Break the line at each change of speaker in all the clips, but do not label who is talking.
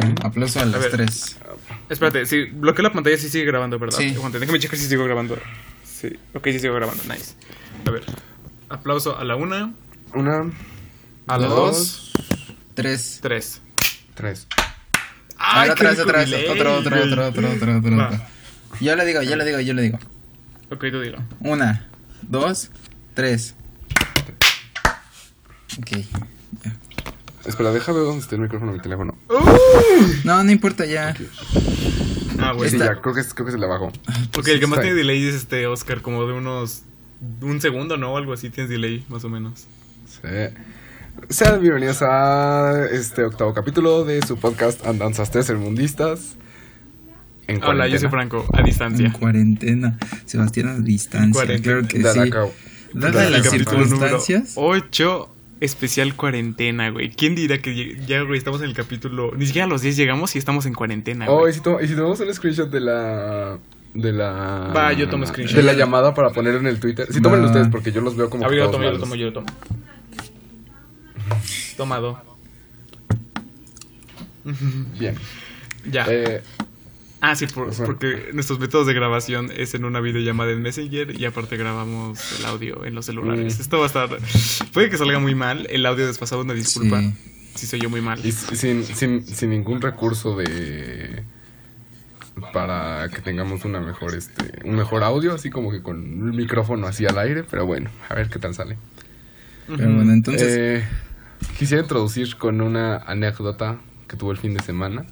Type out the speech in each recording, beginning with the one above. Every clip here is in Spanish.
ver, aplauso a las
ver.
tres.
Espérate, si bloqueo la pantalla, sí sigue grabando, ¿verdad?
Sí.
Aguante, déjame checar si sigo grabando. Sí, ok, sí sigo grabando, nice. A ver, aplauso a la una,
Una,
a la
Dos.
dos,
Tres.
tres.
tres.
¡Ay,
Ahora atrás, atrás. Otro, otro, otro, otro, otro, otro,
Va.
otro. Yo le digo, yo le digo, yo le digo.
Ok, tú dilo.
Una, dos, tres. Ok.
Espera, deja ver dónde está el micrófono de mi teléfono.
No, no importa ya.
Ah, bueno.
Sí, ya, creo que es, creo que se le bajó.
Ok, el que más tiene delay es este Oscar, como de unos. Un segundo, ¿no? Algo así tienes delay, más o menos.
Sí. Sean bienvenidos a este octavo capítulo de su podcast Andanzas Tercermundistas. En
Hola, yo soy. Franco, a
En
distancia.
cuarentena. Sebastián a distancia.
Cuarentena.
Claro que
Dale
sí. Dadas las
capítulo
circunstancias.
8, especial cuarentena, güey. ¿Quién dirá que ya, güey, estamos en el capítulo. Ni siquiera a los 10 llegamos y estamos en cuarentena,
Oh,
güey.
y si, to- y si tomamos un screenshot de la. De la.
Va, yo tomo screenshot.
De la llamada para poner en el Twitter. Sí, tómenlo
Va.
ustedes porque yo los veo como.
A ver, yo lo tomo, yo lo tomo, yo lo tomo. Tomado.
Bien.
Ya.
Eh,
ah, sí, por-
Ajá.
porque nuestros métodos de grabación es en una videollamada en Messenger y aparte grabamos el audio en los celulares.
Mm.
Esto va a estar. Puede que salga muy mal. El audio desfasado, una disculpa.
Sí.
Si soy yo muy mal.
y sin, sin, sin ningún recurso de. Para que tengamos una mejor, este, un mejor audio, así como que con un micrófono así al aire, pero bueno, a ver qué tal sale.
Pero bueno, entonces.
Eh, quisiera introducir con una anécdota que tuvo el fin de semana.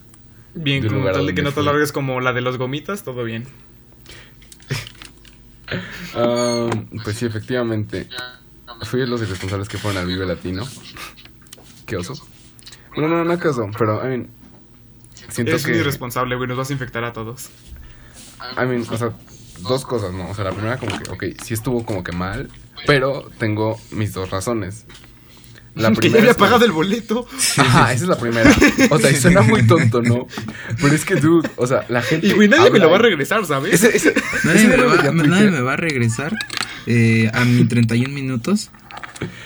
Bien,
lugar
tal de que no te
fui.
largues como la de los gomitas, todo bien.
Ah, pues sí, efectivamente. Fui de los irresponsables que fueron al Vive Latino. Qué oso. No, no, no, qué oso, pero, I mean, siento
Eres
que...
un irresponsable, güey. Nos vas a infectar a todos.
I mean, o sea, dos cosas, ¿no? O sea, la primera como que, ok, sí estuvo como que mal, pero tengo mis dos razones. La
que ya
primera
había
es que-
pagado el boleto.
Ajá, esa es la primera. O sea, y suena muy tonto, ¿no? Pero es que, dude, o sea, la gente...
Y güey, nadie me lo va a regresar, ¿sabes?
Ese, ese,
Nadie,
ese
me va,
a
nadie me va a regresar eh, a mi 31 minutos.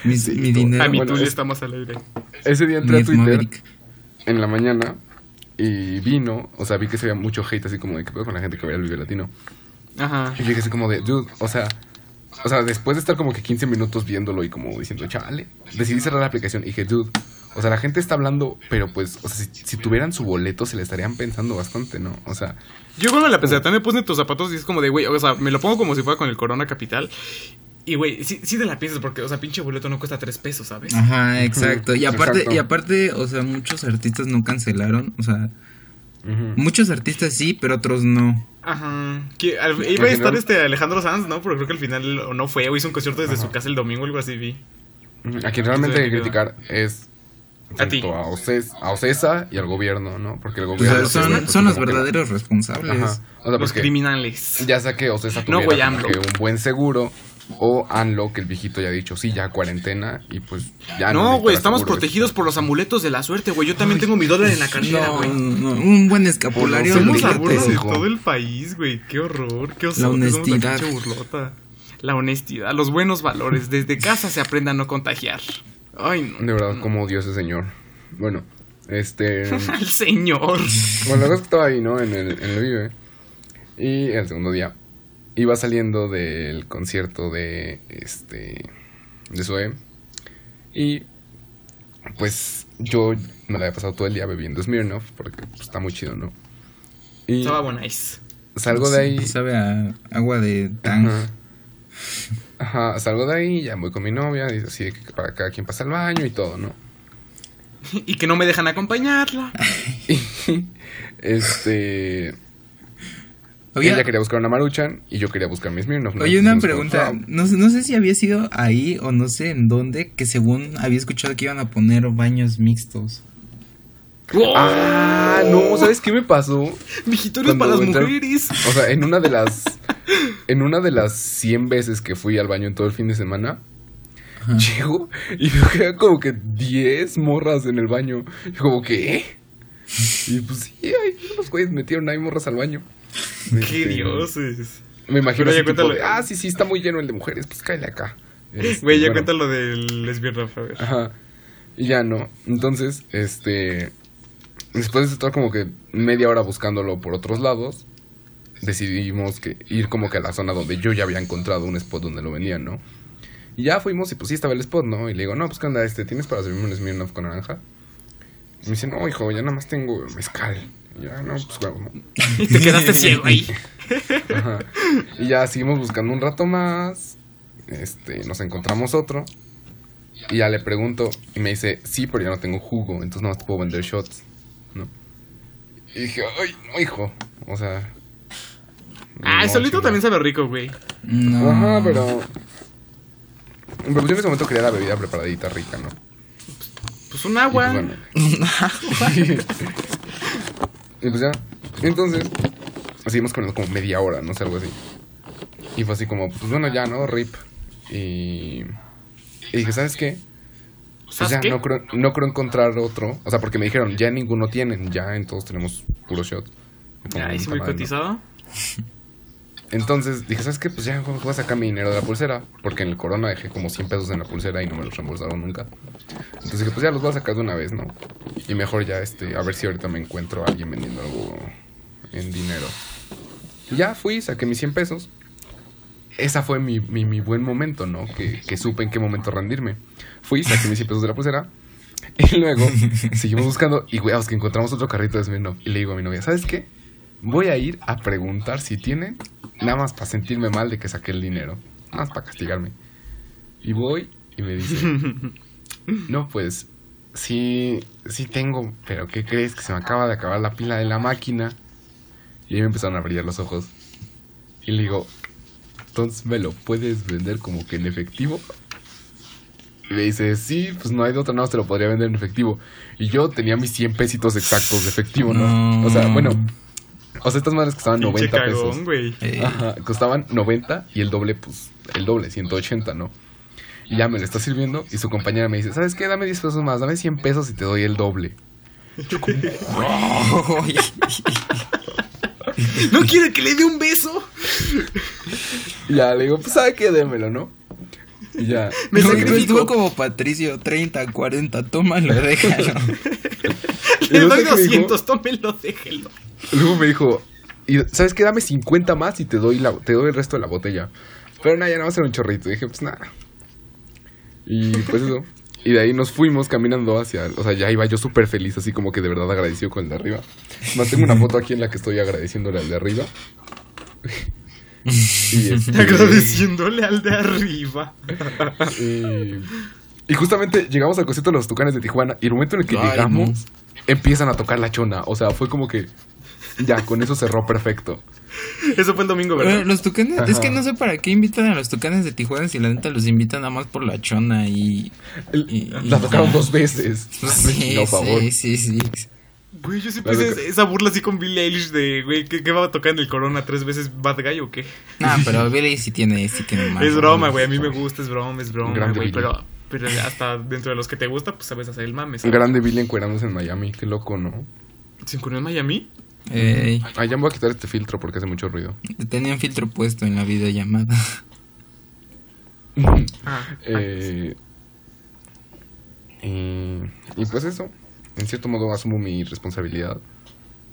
Mis-
Sí,
mi dinero.
a mí
bueno,
tú
es-
estamos al aire.
Ese día entré
mi
a Twitter
Maverick.
en la mañana y vino, o sea, vi que se veía mucho hate así como de que pedo con la gente que veía el Vive Latino.
Ajá.
Y yo dije así como de, dude, o sea, o sea, después de estar como que 15 minutos viéndolo y como diciendo, chale, decidí cerrar la aplicación y dije, dude, o sea, la gente está hablando, pero pues, o sea, si, si tuvieran su boleto se le estarían pensando bastante, ¿no? O sea,
Yo cuando la pensé, también me puse tus zapatos y es como de, güey, o sea, me lo pongo como si fuera con el Corona Capital. Y, güey, sí, sí te la piensas porque, o sea, pinche boleto no cuesta tres pesos, ¿sabes?
Ajá, exacto. Y aparte,
Exacto.
y aparte, o sea, muchos artistas no cancelaron. O sea, muchos artistas sí, pero otros no.
Ajá. Que al- iba a estar este Alejandro Sanz, ¿no? Pero creo que al final o no fue, o hizo un concierto desde su casa el domingo, algo así vi.
A quien realmente hay que criticar es
A ti.
a, Oces- a Ocesa y al gobierno, ¿no? Porque el
O
gobierno...
sea, son, son los
que-
verdaderos responsables.
Ajá. O sea,
Los criminales.
ya sea que Ocesa
No,
tuviera
güey, AMLO.
que un buen seguro o ANLO, que el viejito ya ha dicho, sí, ya cuarentena y pues ya
no,
necesito
güey, estamos protegidos por los amuletos de la suerte, güey. Yo también tengo mi dólar en la cartera,
No,
güey.
no, un buen escapulario.
Somos burla de todo el país, güey. Qué horror, qué oso.
La honestidad.
Somos la pinche burlota. La honestidad, los buenos valores. Desde casa se aprenda a no contagiar. Ay, no.
De verdad, como odio ese señor. Bueno, este...
Al señor.
bueno, la es que estaba ahí, ¿no? En el, en el Vive. Y el segundo día iba saliendo del concierto de, este... De Zoe. Y... Pues yo me la había pasado todo el día bebiendo Smirnoff, porque pues, está muy chido, ¿no? Y
Estaba buenísimo.
salgo de ahí...
Sabe a agua de tang.
Ajá. Ajá, salgo de ahí, ya voy con mi novia, y así de que para cada quien pasa al baño y todo, ¿no?
Y que no me dejan acompañarla.
Y, este.
Oye,
ella quería buscar una maruchan y yo quería buscar mi Smirnoff. ¿no?
oye, una pregunta. No, sé- no sé si había sido ahí o no sé en dónde, que según había escuchado que iban a poner baños mixtos.
Ah, no, ¿sabes qué me pasó?
Vigitorios para las mujeres.
O sea, en una de las. En una de las 100 veces que fui al baño en todo el fin de semana,
Ajá.
llego y veo que había como que 10 morras en el baño. Y como que, ¿eh? Y pues sí, ay, unos güeyes metieron ahí morras al baño.
Qué
Este,
dioses.
Me imagino
Pero ya
así tipo
cuéntalo.
de, ah, sí, sí, está muy lleno el de mujeres, pues cállate acá. Este,
Güey, ya
bueno,
cuenta lo del lesbian a ver.
Ajá. Y ya no. Entonces, este. después de estar como que media hora buscándolo por otros lados, decidimos que ir como que a la zona donde yo ya había encontrado un spot donde lo vendían, ¿no? Y ya fuimos y pues sí estaba el spot, ¿no? Y le digo, no, pues qué onda, este, ¿tienes para servirme un Smirnoff con naranja? Y me dice, no, hijo, ya nada más tengo mezcal. Y ya, no, pues huevo, ¿no?
Y te quedaste ciego ahí.
Ajá. Y ya seguimos buscando un rato más. Este, nos encontramos otro. Y ya le pregunto. Y me dice, sí, pero ya no tengo jugo. Entonces no te puedo vender shots. ¿No? Y dije, ay, no, hijo. O sea.
Ah, el solito también sabe rico, güey.
No.
Ajá, pero. Pero pues yo en ese momento quería la bebida preparadita rica, ¿no?
Pues un
Y
agua.
pues, bueno. y pues ya. Entonces, seguimos comiendo como media hora, no sé, algo así. Y fue así como, pues bueno, ya, ¿no? Rip. Y, y dije, ¿sabes qué? Pues
¿Sabes
ya, no creo, no creo encontrar otro. O sea, porque me dijeron, ya ninguno tienen, ya en todos tenemos puro shot. Y como,
Ay, sí,
puta
muy
madre, ¿no? Entonces dije, ¿sabes qué? Pues ya voy a sacar mi dinero de la pulsera. Porque en el corona dejé como 100 pesos en la pulsera y no me los reembolsaron nunca. Entonces dije, pues ya los voy a sacar de una vez, ¿no? Y mejor ya, este, a ver si ahorita me encuentro a alguien vendiendo algo en dinero. Ya fui, saqué mis 100 pesos. Esa fue mi, mi, buen momento, ¿no? Que, que supe en qué momento rendirme. Fui, saqué mis 100 pesos de la pulsera. Y luego seguimos buscando. Y güey, que encontramos otro carrito de Smirnoff. Y le digo a mi novia, ¿sabes qué? Voy a ir a preguntar si tienen. Nada más para sentirme mal de que saqué el dinero. Nada más para castigarme. Y voy y me dice, no, pues sí, sí tengo, pero ¿qué crees? Que se me acaba de acabar la pila de la máquina. Y ahí me empezaron a brillar los ojos. Y le digo, entonces me lo puedes vender como que en efectivo. Y me dice, sí, pues no hay de otra, nada más te lo podría vender en efectivo. Y yo tenía mis 100 pesitos exactos de efectivo, ¿no?
No.
O sea, bueno, o sea, estas madres costaban
Pinche
90 pesos.
cagón, güey.
Eh,
Ajá, costaban 90 y el doble, pues, el doble, 180, ¿no? Y ya me lo está sirviendo y su compañera me dice, ¿sabes qué? Dame 10 pesos más, dame 100 pesos y te doy el doble.
Ay,
¿No quiere que le dé un beso?
Y ya le digo, pues, ¿sabe qué? Démelo, ¿no? Y ya.
Me
no, estuvo como Patricio, 30, 40, tómalo, déjalo.
Le doy
sé qué dijo.
200, tómelo, déjelo.
Luego me dijo, y, ¿sabes qué? Dame 50 más y te doy, la, te doy el resto de la botella. Pero nada, ya no va a ser un chorrito. Y dije, pues nada. Y pues eso. Y de ahí nos fuimos caminando hacia. O sea, ya iba yo súper feliz, así como que de verdad agradecido con el de arriba. Más tengo una foto aquí en la que estoy agradeciéndole al de arriba. y, este,
Agradeciéndole al de arriba.
y, y justamente llegamos al concierto de los Tucanes de Tijuana. Y el momento en el que
Ay,
llegamos, empiezan a tocar la chona. O sea, fue como que. Ya, con eso cerró perfecto.
Eso fue el domingo, ¿verdad?
los tucanes,
Ajá.
es que no sé para qué invitan a los tucanes de Tijuana si la neta los invitan nada más por la chona y.
El-
y- y
la tocaron
ya.
dos veces.
Sí,
no, favor.
sí, sí, sí.
Güey, yo pensé
toca-
esa burla así con Billie Eilish de, güey, ¿qué, qué va a tocar en el Corona tres veces Bad Guy o qué?
Nah, pero Billy sí tiene, sí tiene más.
es broma, güey, a mí me gusta, es broma, es broma,
Grande
güey,
Billie.
pero, pero hasta dentro de los que te gusta, pues sabes hacer el mame, ¿sabes?
Grande Billy encuerándose en Miami, qué loco, ¿no?
¿Se encuentró en Miami?
Ey,
Ah, ya me voy a quitar este filtro porque hace mucho ruido.
tenía un filtro puesto en la videollamada.
Ah,
Eh, y, y pues eso, en cierto modo asumo mi responsabilidad.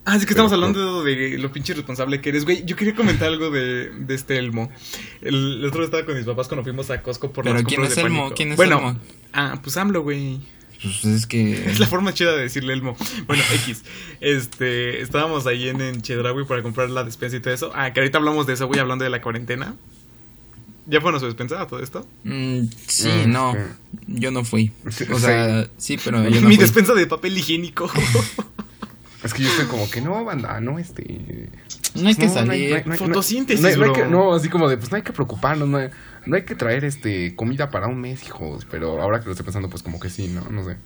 Ah, es que
Pero-
estamos hablando de lo pinche responsable que eres, güey. Yo quería comentar algo de, de este Elmo. El, el otro día estaba con mis papás cuando fuimos a Costco por
Pero
las
¿quién es
de
Elmo?
pánico.
¿Quién es
bueno,
Elmo?
ah, pues AMLO, güey.
Pues es que.
Es la forma chida de decirle Elmo. Bueno, X. Este, estábamos ahí en, en Chedraui para comprar la despensa y todo eso. Ah, que ahorita hablamos de eso, güey, hablando de la cuarentena. ¿Ya fueron a su despensa todo esto?
Mm, sí,
Mm,
no. Yo no fui. O sea, sí, pero yo no
Mi
fui.
despensa de papel higiénico.
Es que yo estoy como que no, banda, no, este.
No hay que
no, hay-
salir.
no hay- no hay-
Fotosíntesis,
no hay- no hay
bro.
que- no, así como de, pues no hay que preocuparnos, no hay, no hay que traer este comida para un mes, hijos. Pero ahora que lo estoy pensando, pues como que sí, no, no sé.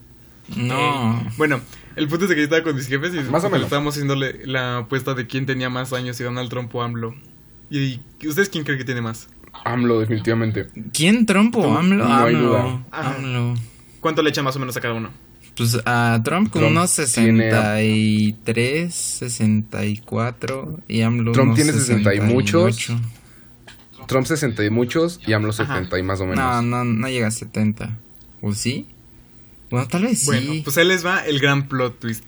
No.
Eh, bueno, el punto es de que yo estaba con mis jefes y
Más o menos.
estábamos haciéndole la apuesta de quién tenía más años, si Donald Trump o AMLO. ¿Y ustedes quién creen que tiene más?
AMLO, definitivamente.
¿Quién Trump o AMLO?
No hay
AMLO.
duda.
Ajá.
AMLO.
¿Cuánto le echan más o menos a cada uno?
Pues a Trump con
Trump
unos
tiene-
63, 64 y AMLO
Trump
unos
tiene 60 y muchos.
68.
Trump 60 y muchos y AMLO
Ajá.
70 y más o menos.
No, no, no llega a 70. ¿O sí? Bueno, tal vez sí.
Bueno, pues ahí les va el gran plot twist.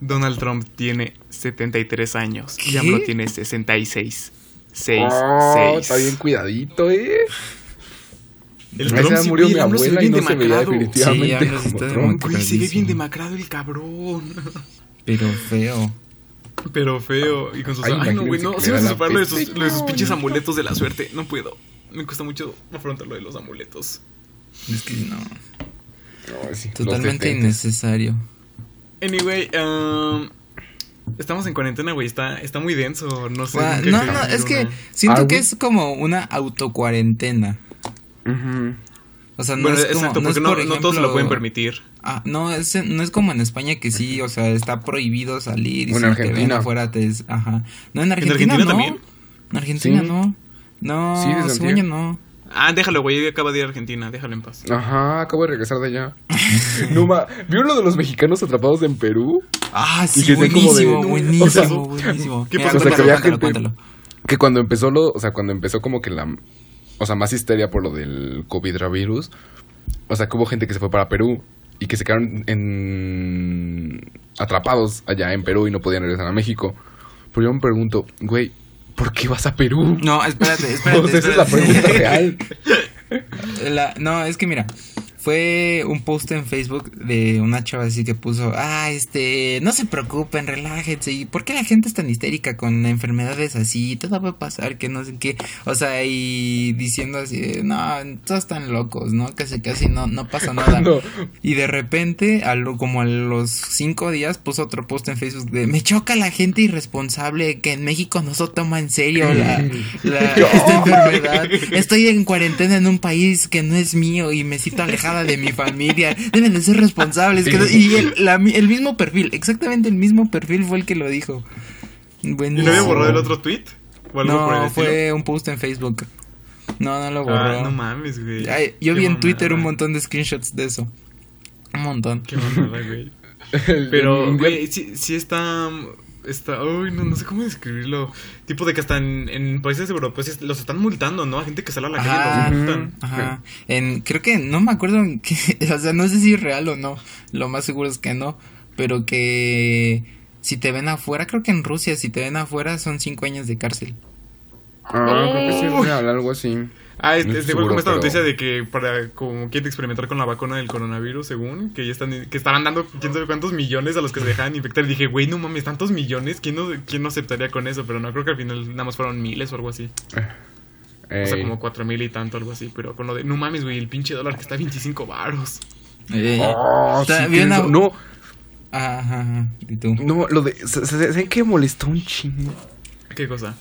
Donald Trump tiene 73 años y
¿Qué?
AMLO tiene 66. 6,
Oh, está bien cuidadito, eh.
El Trump sí,
murió mi
se
abuela y se veía
demacrado.
definitivamente
Sí,
como
está
Trump.
Güey, se ve bien demacrado el cabrón.
Pero feo.
Pero feo. Y con sus.
Ay,
Ay, no, güey, no.
era
vas a lo de sus,
peste.
lo de sus pinches amuletos de la suerte. No puedo. Me cuesta mucho afrontar lo de los amuletos.
Es que no.
No, sí, los
Totalmente innecesario.
Anyway, um, estamos en cuarentena, güey. Está, está muy denso. No sé.
No, no, es que siento
Ah,
que es como una autocuarentena.
Ujú.
O sea, no
Bueno,
es como,
exacto,
no es
porque no,
por
no todos se lo pueden permitir.
Ah, no, es, no es como en España que sí, o sea, está prohibido salir. Y
en
si te ven
Argentina.
afuera te es- ajá. No, en Argentina,
Argentina
no.
también?
En Argentina
Sí.
no. No,
Sí,
yo no.
Ah, déjalo, güey. Acaba de ir a Argentina. Déjalo en paz.
Ajá, acabo de regresar de allá. no ma, ¿vieron lo de los mexicanos atrpados en Perú?
Ah, sí,
como de-
buenísimo,
no,
buenísimo,
o sea,
buenísimo.
¿qué pasó?
O sea, que
cuéntalo,
gente-
cuéntalo.
Que cuando empezó lo, o sea, cuando empezó como que la, o sea, más histeria por lo del COVID virus, o sea, que hubo gente que se fue para Perú y que se quedaron en atrapados allá en Perú y no podían regresar a México. Pero yo me pregunto, güey, ¿por qué vas a Perú?
No, espérate, espérate.
o sea, esa es la pregunta real.
La- no, es que mira, fue un post en Facebook de una chava así que puso, ah, este, no se preocupen, relájense, ¿y por qué la gente es tan histérica con enfermedades así? Todo puede pasar, que no sé qué, o sea, y diciendo así, de, no, todos están locos, ¿no? Casi, casi no, no pasa nada.
No.
Y de repente, a lo- como a los cinco días, puso otro post en Facebook de, me choca la gente irresponsable que en México no se toma en serio la, la- esta enfermedad. Estoy en cuarentena en un país que no es mío y me siento de mi familia. Deben de ser responsables. que no-". y el, la el mismo perfil, exactamente el mismo perfil fue el que lo dijo.
¿Y no había borrado el otro tweet? ¿O algo por el
No, fue un post en Facebook. No, no lo borró.
Ah, no mames, güey.
Ay, yo
Qué
vi en Twitter un montón de screenshots de eso. Un montón.
Qué mamada, güey. Pero, güey, sí, sí está. Está. Uy, no, no sé cómo describirlo. Tipo de que hasta en, en países europeos los están multando, ¿no? A gente que sale a la
Ajá,
calle los multan.
Ajá. En, creo que no me acuerdo en qué, o sea, no sé si es real o no. Lo más seguro es que no, pero que si te ven afuera, creo que en Rusia si te ven afuera son cinco años de cárcel.
Ah, creo que sí es real, algo así.
Ah, este, este
estoy
igual como
seguro,
esta
pero-
noticia de que para como quieren experimentar con la vacuna del coronavirus, según, que ya están, que estaban dando quién sabe cuántos millones a los que se dejaban infectar. Y dije, güey, no mames, tantos millones, ¿quién no, quién no aceptaría con eso? Pero no, creo que al final nada más fueron miles o algo así. O sea,
Ey.
como cuatro mil y tanto, algo así. Pero con lo de, no mames, güey, el pinche dólar que está a 25 varos.
Eh,
Oh,
está
sí,
bien a-
No,
Ajá, ajá, ajá. ¿Y tú?
no, lo de. sa- sa- ¿Saben qué molestó un chingo?
¿Qué cosa?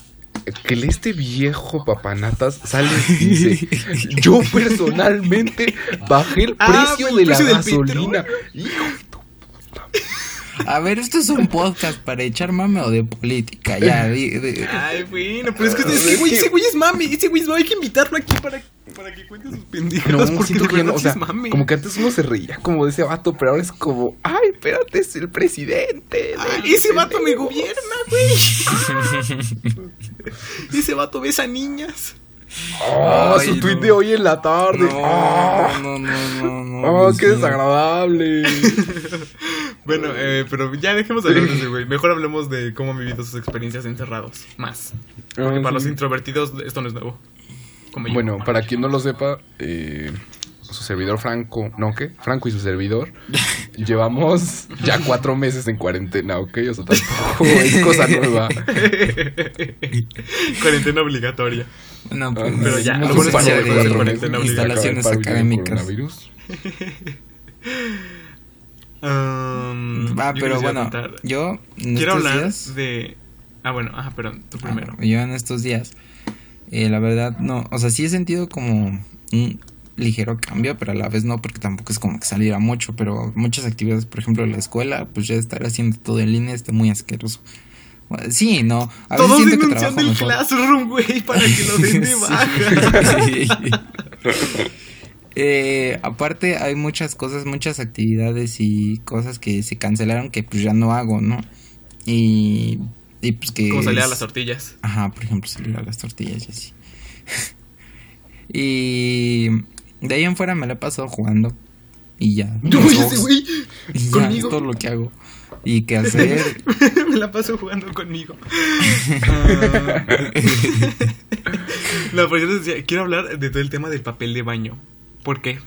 Que este viejo papanatas sale y dice: Yo personalmente bajé el
Ah,
precio de la
precio
gasolina. Hijo
A ver, esto es un podcast para echar mame o de política, ya. di- di-
Ay, bueno, pero es que,
Ah,
es que,
es
güey, ese güey es mami. Ese güey es mami. Hay que invitarlo aquí para, para que cuente sus pendejadas.
No,
porque de
que no,
verdad
o
sí
sea,
es mame.
como que antes uno se reía como de ese vato, pero ahora es como, ay, espérate, es el presidente.
Ay, ese vato me
pendejo".
gobierna, güey. ese vato besa niñas.
Ay,
su
no.
tweet de hoy en la tarde.
No,
Ah,
no, no, no, no. Dios
qué desagradable.
Bueno, eh, pero ya dejemos de hablar de ese güey. Mejor hablemos de cómo han vivido sus experiencias encerrados. Más. Porque
Ah,
para
sí.
los introvertidos esto no es nuevo. Como yo.
Bueno, para quien no lo sepa, eh, su servidor Franco, ¿no qué? Franco y su servidor, llevamos ya cuatro meses en cuarentena, ¿ok? O sea, tampoco es cosa nueva.
Cuarentena obligatoria.
No, pues,
Pero ya,
no
algunos de cuarentena obligatoria.
instalaciones
Para el
académicas.
Um,
Ah, pero bueno, yo
Quiero hablar
días,
de. Ah, bueno, ajá, perdón, tú
ah,
primero.
yo en estos días, eh, la verdad no, o sea, sí he sentido como un ligero cambio, pero a la vez no, porque tampoco es como que saliera mucho, pero muchas actividades, por ejemplo, la escuela, pues ya estar haciendo todo en línea está muy asqueroso. Sí, no, a veces
Todos
siento que
denunciando
trabajo
el
mejor.
Classroom, güey, para que lo den de baja.
Sí. Eh, aparte hay muchas cosas, muchas actividades y cosas que se cancelaron que pues ya no hago, ¿no? Y, y pues que...
Como salía a las tortillas.
Ajá, por ejemplo, salir a las tortillas y así. y de ahí en fuera me la he pasado jugando y ya.
No, güey.
y ya,
conmigo.
es todo lo que hago. y qué hacer.
Me la paso jugando conmigo. Ah. La persona decía, quiero hablar de todo el tema del papel de baño. ¿Por qué?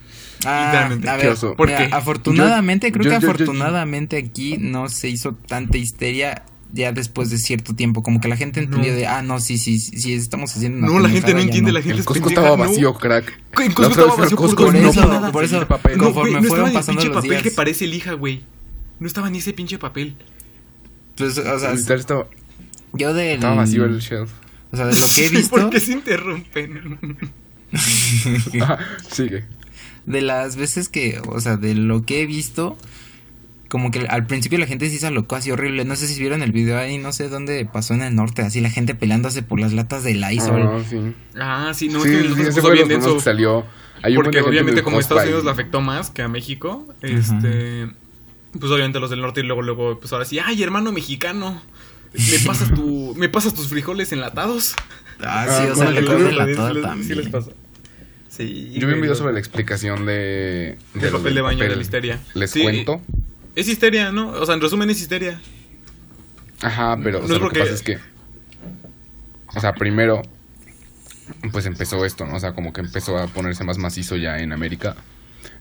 Ah, a
Qué
ver.
¿Por
mira,
qué?
afortunadamente,
Yo-
creo
yo-
que
yo- yo-
afortunadamente aquí no se hizo tanta histeria ya después de cierto tiempo, como que la gente entendió
No.
de, ah, no, sí, sí, sí, estamos haciendo una
No, la gente no entiende, la gente
El
es
estaba
¿no?
vacío, crack.
En estaba vacío
Costco
por
y no
eso, por eso.
papel.
No,
No, güey,
Conforme
no estaba
fueron pasando
pinche
los
papel que
días.
parece lija, güey. No estaba ni ese pinche papel.
Pues, o sea,
Literal estaba,
yo del...
estaba vacío el shelf.
O sea, de lo que he visto,
¿Por qué se interrumpen?
Ajá, Sigue.
de las veces que, o sea, de lo que he visto, como que al principio la gente sí se alocó así horrible. No sé si vieron el video ahí, no sé dónde pasó en el norte, así la gente peleándose por las latas de Lysol.
Ah, sí.
Ah, sí, no,
sí,
es que
sí, ese fue
bien denso.
que salió. Hay
Porque obviamente como Estados. Unidos le afectó más que a México, este, pues obviamente los del norte y luego luego pues ahora sí, ay, hermano mexicano, me pasas tu me pasas tus frijoles enlatados.
Ah,
Ah,
sí, o
con
sea, le
Sí les- sí
también.
les pasa. Sí.
Yo vi un video sobre la explicación de... lo
papel de baño de
papel.
la histeria.
Les
Sí,
cuento.
Es histeria, ¿no? O sea, en resumen es histeria.
Ajá, pero o
No
sea,
es
lo que pasa es que... O sea, primero... Pues empezó esto, ¿no? O sea, como que empezó a ponerse más macizo ya en América.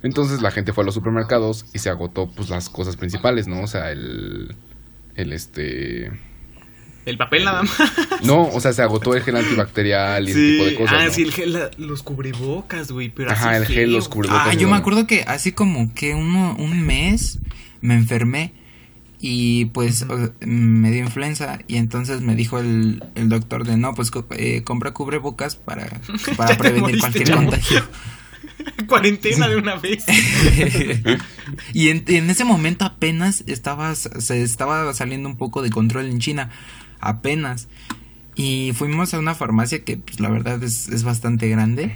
Entonces la gente fue a los supermercados y se agotó pues las cosas principales, ¿no? O sea, el... El este...
El papel nada más.
No, o sea, se agotó el gel antibacterial y ese tipo de cosas.
ah,
¿no?
sí, el gel, la- los cubrebocas, güey, pero
Ajá,
así
el gel, los cubrebocas.
Ah, yo me acuerdo que así como que uno, un mes me enfermé y pues me dio influenza y entonces me dijo el, el doctor de no, pues eh, compra cubrebocas para, para prevenir
moriste,
cualquier contagio.
Cuarentena de una vez.
y en, en ese momento apenas estaba, se estaba saliendo un poco de control en China, apenas. Y fuimos a una farmacia que pues la verdad es, es bastante grande.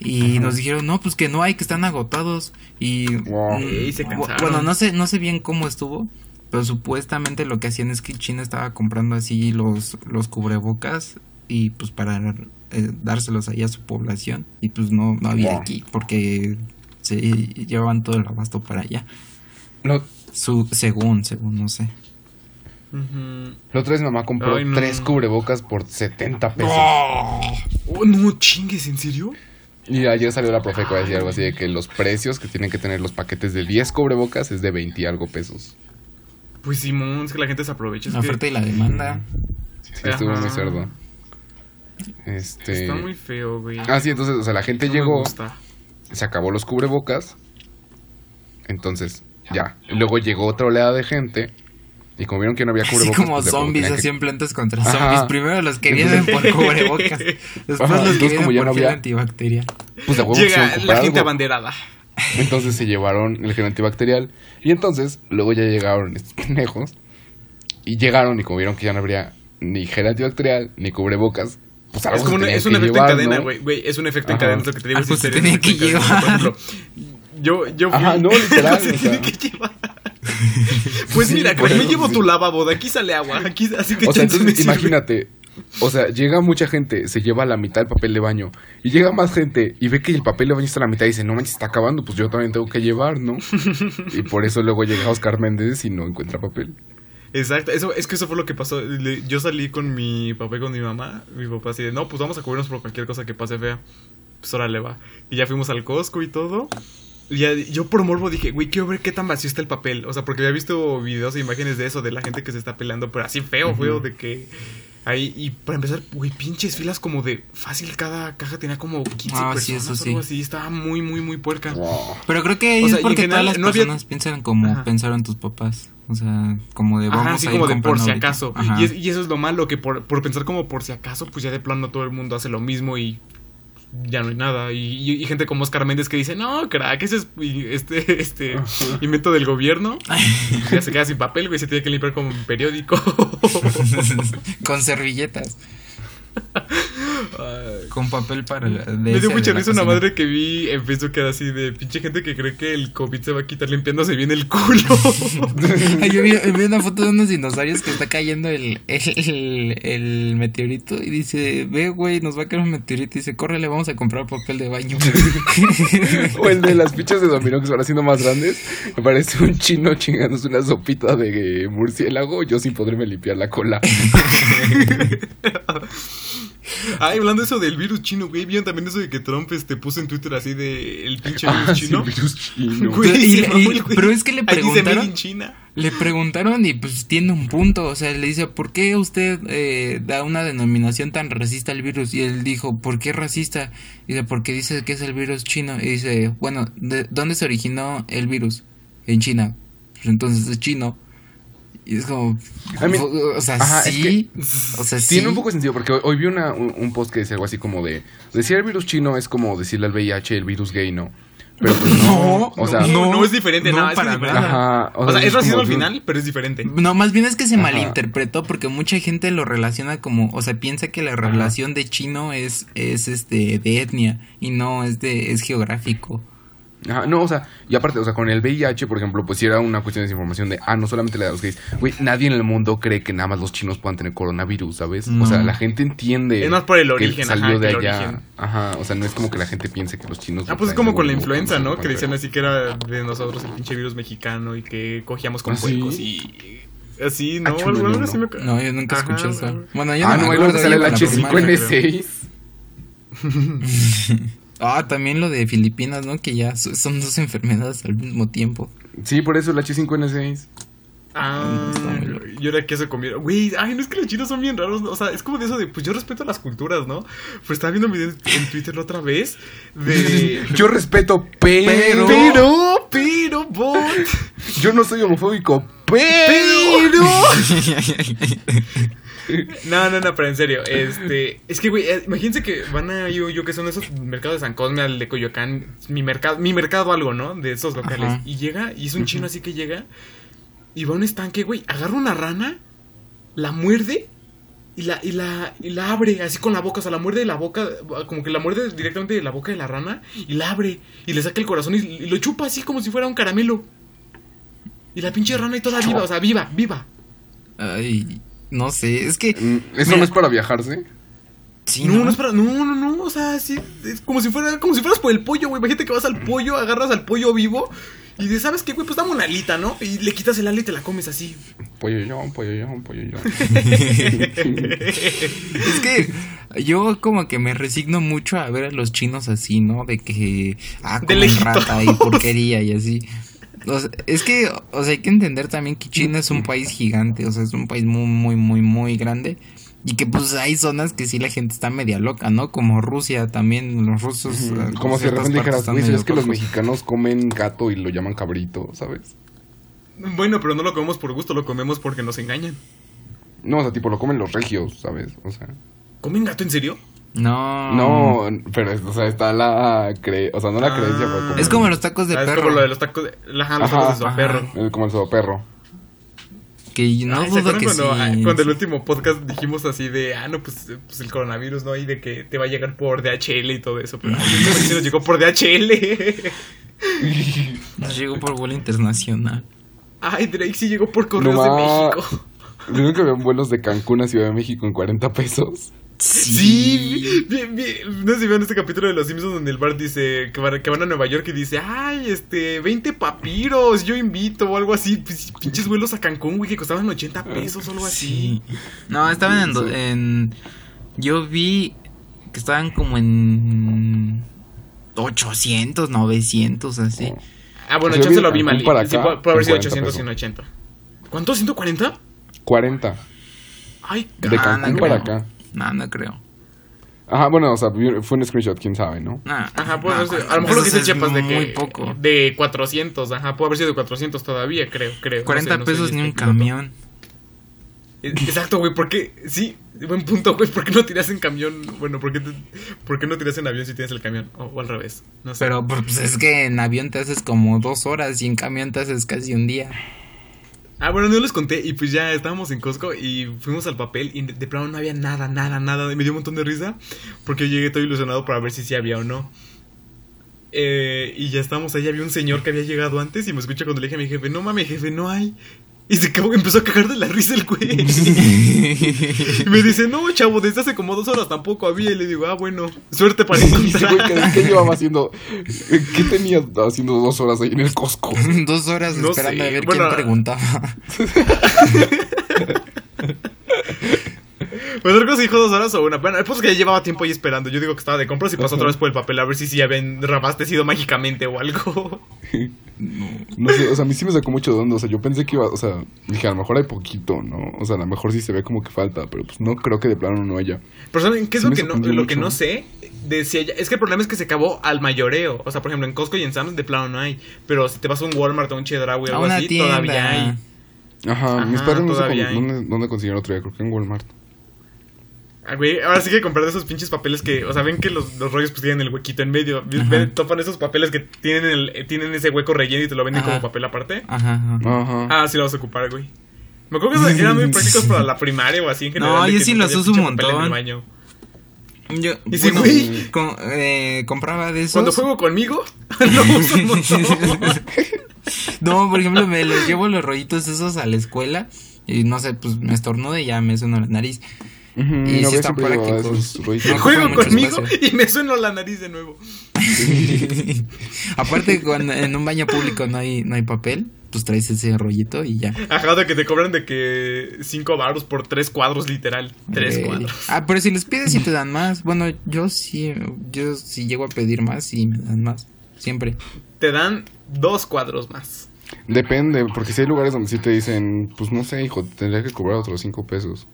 Y nos dijeron, no, pues que no hay, que están agotados. Y
Wow.
mm,
se
bueno, no sé, no sé bien cómo estuvo. Pero supuestamente lo que hacían es que China estaba comprando así los, los cubrebocas y pues para eh, dárselos ahí a su población. Y pues no, no había
Wow.
aquí porque se llevaban todo el abasto para allá.
Lo,
Su, según, según, no sé.
Ujú.
la otra vez mi mamá compró
Ay, no.
tres cubrebocas por 70 pesos.
Oh, no chingues, ¿en serio?
Y ayer salió la profe que va a decir algo así de que los precios que tienen que tener los paquetes de 10 cubrebocas es de 20 y algo pesos.
Pues Simón, es que la gente se aprovecha.
La
que
oferta y la demanda.
Sí, estuvo muy cerdo. Este...
Está muy feo, güey.
Ah, sí, entonces, o sea, la gente
No
llegó, se acabó los cubrebocas. Entonces, ya. Luego llegó otra oleada de gente. Y como vieron que no había
Así
cubrebocas.
como
pues, de poco
zombies,
que-
así en plantas contra
Ajá.
zombies. Primero los que vienen por cubrebocas. Después
Ajá,
los que vienen
como ya
por
no había-
antibacterial.
Pues de huevo
Llega la gente abanderada.
Entonces se llevaron el gel antibacterial. Y entonces, luego ya llegaron estos pendejos. Y llegaron y como vieron que ya no habría ni gel antibacterial ni cubrebocas. Pues algo
Es como es un efecto
llevar,
en cadena,
¿no?
güey. Güey, es un efecto en
Ajá.
cadena. es lo que te digo.
Algo se tenía que
en cadena.
llevar.
Por ejemplo, yo, yo fui-
Ajá, no, literal,
se tiene que llevar. Pues
Sí,
mira, crack, me llevo
sí.
tu lavabo, de aquí sale agua, aquí, así que
O sea, entonces imagínate. O sea, llega mucha gente, se lleva la mitad del papel de baño. Y llega más gente y ve que el papel de baño está a la mitad y dice, no manches, está acabando, pues yo también tengo que llevar, ¿no? y por eso luego llega Oscar Méndez y no encuentra papel.
Exacto, eso, es que eso fue lo que pasó. Le- Yo salí con mi papá y con mi mamá. Mi papá así de, no, pues vamos a cubrirnos por cualquier cosa que pase fea. Pues órale va. Y ya fuimos al Costco y todo. Ya- yo por morbo dije, güey, quiero ver qué tan vacío está el papel. O sea, porque había visto videos e imágenes de eso, de la gente que se está peleando, pero así feo, feo, de que... Ahí, y para empezar, güey, pinches filas como de fácil, cada caja tenía como 15
Ah, sí,
personas o algo así, estaba muy, muy, muy puerca.
Pero creo que
O
es
sea,
porque
general
todas las
no había-
personas piensan como
Ajá.
pensaron tus papás. O sea, como de vamos
Ajá, así
a ir
como de por si acaso. Y, es- y eso es lo malo, que por, por pensar como por si acaso, pues ya de plano todo el mundo hace lo mismo y ya no hay nada. Y, y- y gente como Oscar Méndez que dice, no, crack, ese es este, este invento del gobierno. ya se queda sin papel, güey, se tiene que limpiar con un periódico.
Con servilletas. Con papel para... la- de
Me dio mucha risa una madre que vi en Facebook que era así de pinche gente que cree que el COVID se va a quitar limpiándose bien el culo.
Yo vi, vi una foto de unos dinosaurios que está cayendo el, el, el meteorito y dice, ve güey, nos va a caer un meteorito y dice, córrele, vamos a comprar papel de baño.
O el de las fichas de dominó que se van haciendo más grandes. Me parece un chino chingándose una sopita de murciélago. Yo sin poderme limpiar la cola.
Ay, hablando de eso del virus chino, güey, vieron también eso de que Trump este puso en Twitter así de el pinche virus
Ah, sí,
chino.
virus chino.
Güey,
Y- y-
mamó güey.
pero es que le preguntaron-
in China.
Le preguntaron y pues tiene un punto, o sea, le dice, ¿por qué usted eh, da una denominación tan racista al virus? Y él dijo, ¿por qué racista? Y dice, porque dice que es el virus chino. Y dice, bueno, ¿de dónde se originó el virus? En China. Pues entonces es chino. Y es como,
I mean,
o sea,
ajá, es
sí, o sea, sí.
Tiene un poco de sentido porque hoy, hoy vi una, un, un post que decía algo así como de... Decir el virus chino es como decirle al VIH el virus gay, ¿no? Pero pues no. o sea,
no, no es diferente,
no,
no, es
para
diferente.
nada.
Ajá,
O sea, es
como
racismo al final, pero es diferente.
No, más bien es que se
Ajá.
malinterpretó porque mucha gente lo relaciona como, o sea, piensa que la relación de chino es, es este, de etnia y no es de, es geográfico.
Ajá, no, o sea, y aparte, o sea, con el VIH, por ejemplo, pues si era una cuestión de desinformación de, ah, no solamente le da a los gays. Güey, nadie en el mundo cree que nada más los chinos puedan tener coronavirus, ¿sabes?
No.
O sea, la gente entiende.
Es más por el
que
origen,
salió
ajá,
de
que el
allá.
origen.
Ajá, o sea, no es como que la gente piense que los chinos.
Ah, pues es como con la influenza, ¿no? Que decían así que era de nosotros el pinche virus mexicano y que cogíamos con
¿Ah, sí?
puercos y... Así, ¿no?
Ah, chulo,
Algo
no,
así
no.
me-
No, yo nunca
Ajá,
escuché eso. Bueno, yo
Ah,
no
no,
acuerdo
sale el
en la primaria,
H5N6.
Ah, también lo de Filipinas, ¿no? Que ya so- son dos enfermedades al mismo tiempo.
Sí, por eso el H5N6.
Ah, y ahora que se comieron. Güey, ay, no es que los chinos son bien raros. ¿no? O sea, es como de eso de, pues yo respeto las culturas, ¿no? Pues estaba viendo un video en Twitter la otra vez de.
Yo respeto, pero.
Pero, pero, bot.
Yo no soy homofóbico, pero.
No, no, no, pero en serio, este, es que, güey, eh, imagínense que van a yo, yo que son esos mercados de San Cosme, al de Coyoacán, mi mercado, mi mercado algo, ¿no? De esos locales.
Ajá.
Y llega, y es un chino así que llega, y va a un estanque, güey, agarra una rana, la muerde, y la, y la, y la abre así con la boca, o sea, la muerde de la boca, como que la muerde directamente de la boca de la rana, y la abre, y le saca el corazón y, y lo chupa así como si fuera un caramelo. Y la pinche rana y toda viva, o sea, viva, viva.
Ay, no sé, es que...
Mm, Eso
Mira.
no es para viajarse.
Sí,
no, no, es para. No, no, no. O sea, sí. Es como si fuera. Como si fueras por el pollo, güey. Imagínate que vas al pollo, agarras al pollo vivo. Y dices, ¿sabes qué, güey? Pues dame una alita, ¿no? Y le quitas el ala y te la comes así.
Pollo yo, pollo yo, pollo yo.
Es que yo como que me resigno mucho a ver a los chinos así, ¿no? De que ah, comen rata y porquería y así. O sea, es que, o sea, hay que entender también que China es un país gigante, o sea, es un país muy, muy, muy, muy grande. Y que pues hay zonas que sí la gente está media loca, ¿no? Como Rusia también, los rusos. eh,
Como si de repente dijeras, es que los
locos".
mexicanos comen gato y lo llaman cabrito, ¿sabes?
Bueno, pero no lo comemos por gusto, lo comemos porque nos engañan.
No, o sea, tipo, lo comen los regios, ¿sabes? O sea.
¿Comen gato en serio?
No.
No, pero, o sea, está la cre... O sea, no la
Ah.
creencia, pero como...
Es como los tacos de
Ah, es
perro.
como lo de los tacos de. Ajá, los
Ajá,
tacos de
ajá.
perro.
como el perro.
Que no
Ay, ¿se
dudo que
cuando,
sí.
ah, cuando el último podcast dijimos así de, ah, no, pues, pues el coronavirus, ¿no? Y de que te va a llegar por DHL y todo eso. Pero sí nos llegó por DHL.
Nos llegó por vuelo internacional.
Ay, Drake sí llegó por Correos
No
de México.
¿Vieron que habían vuelos de Cancún a Ciudad de México en 40 pesos?
Sí, vi- vi- no sé si vieron este capítulo de Los Simpsons donde el Bart dice que van, que van a Nueva York y dice, ay, este, 20 papiros, yo invito o algo así. Pues, pinches vuelos a Cancún, güey, que costaban 80 pesos o algo así.
Sí. No, estaban en, do- en- Yo vi que estaban como en 800, 900, así.
Ah, bueno,
Yo
chance
vi
lo vi mal.
para
Sí,
acá,
puede, puede haber sido
en 40
800 y no 80. ¿Cuánto? ¿140?
40.
Ay,
De
ca-
Cancún
no
para acá.
No, no creo.
Ajá, bueno, o sea, fue un screenshot, quién sabe, ¿no?
Nah,
Ajá, puede
no,
haber sido- A lo mejor lo que dice de que.
Muy poco.
De 400, ajá, puede haber sido de 400 todavía, creo, creo. No
40
sé, no
pesos
soy
ni un
este
camión.
Eh, Exacto, güey, ¿por qué? Sí, buen punto, güey, ¿por qué no tiras en camión? Bueno, ¿por qué, te- por qué no tiras en avión si tienes el camión? O, o al revés, no sé.
Pero pues es que en avión te haces como dos horas y en camión te haces casi un día.
Ah, bueno, no les conté y pues ya estábamos en Costco y fuimos al papel y de, plano no había nada, nada, nada. Me dio un montón de risa porque yo llegué todo ilusionado para ver si sí había o no. Eh, y ya estábamos ahí, había un señor que había llegado antes y me escucha cuando le dije a mi jefe, no mames, jefe, no hay. Y se acabó, empezó a cagar de la risa el güey. y me dice, no, chavo, desde hace como dos horas tampoco había. Y le digo, ah, bueno, suerte para
Ese güey,
encontrar.
¿qué, llevaba haciendo? ¿Qué tenía haciendo dos horas ahí en el Costco?
Dos horas
No
esperando
sé,
a ver
bueno,
quién preguntaba.
Pues creo que se dijo dos horas o una. Bueno, pues que ya llevaba tiempo ahí esperando. Yo digo que estaba de compras y pasó otra vez por el papel a ver si sí habían reabastecido mágicamente o algo.
No sé, o sea, a mí sí me sacó mucho de onda. O sea, yo pensé que iba, o sea, dije, a lo mejor hay poquito, ¿no? O sea, a lo mejor sí se ve como que falta, pero pues no creo que de plano no haya.
Pero ¿saben qué es
Sí
lo que, no, lo que no sé? De si haya- es que el problema es que se acabó al mayoreo. O sea, por ejemplo, en Costco y en Sam's de plano no hay. Pero si te vas a un Walmart o un Chedraui o algo
una
así,
tienda.
todavía hay.
Ajá,
Ajá,
mis padres no sé dónde, dónde consiguieron otro día, creo que en Walmart.
Ah, güey, ahora sí que comprar de esos pinches papeles que, o sea, ven que los, los rollos pues tienen el huequito en medio. Ven, topan esos papeles que tienen el, eh, tienen ese hueco relleno y te lo venden
Ajá.
como papel aparte.
Ajá, ajá.
Ajá.
Ah, sí lo vas a ocupar, güey. Me acuerdo que eran muy prácticos para la primaria o así en general.
No, yo sí
no
los uso un montón.
baño.
Yo,
Y
bueno,
güey.
eh, compraba de esos.
Cuando juego conmigo, lo uso un montón.
no, por ejemplo, me los llevo los rollitos esos a la escuela y no sé, pues me estornudo y ya me suena la nariz.
Ujú,
Y
mi
sí
novia
están. No,
Juego conmigo
espacio.
y me sueno la nariz de nuevo.
Aparte, cuando en un baño público no hay, no hay papel, pues traes ese rollito y ya.
Ajá, de que te cobran de que 5 baros por 3 cuadros, literal. 3
Eh,
cuadros.
Ah, pero si les pides sí te dan más. Bueno, yo sí, yo si llego a pedir más, sí me dan más. Siempre.
Te dan 2 cuadros más.
Depende, porque si hay lugares donde sí te dicen, pues no sé, hijo, tendría que cobrar otros cinco pesos.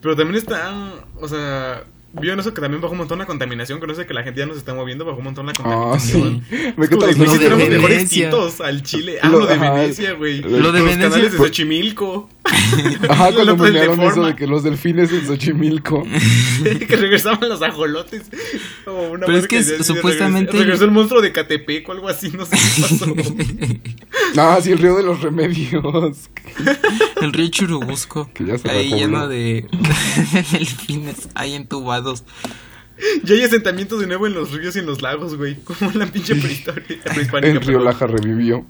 Pero también está, o sea, vieron eso que también bajó un montón la contaminación, conoce que la gente ya no se está moviendo, bajó un montón la
Ah,
contaminación.
sí.
Es
Me
como güey,
Lo
si
de
tenemos mejores
Venecia.
al Chile. Ah,
Lo-
lo de
ajá,
Venecia, güey.
lo
de
Los
Venecia-
canales de Xochimilco.
Ajá, cuando
de
menearon eso de que los delfines en Xochimilco.
que regresaban los ajolotes. O una
Pero es que
decía así,
supuestamente-
Regresó, regresó el monstruo de Catepec o algo así, no sé qué pasó.
Ah, sí, el río de los remedios.
El río Churubusco.
Que ya se
ahí lleno de delfines ahí
ya hay asentamientos de nuevo en los ríos y en los lagos, güey. Como en la pinche prehistoria. prehispánica,
El río. Laja revivió.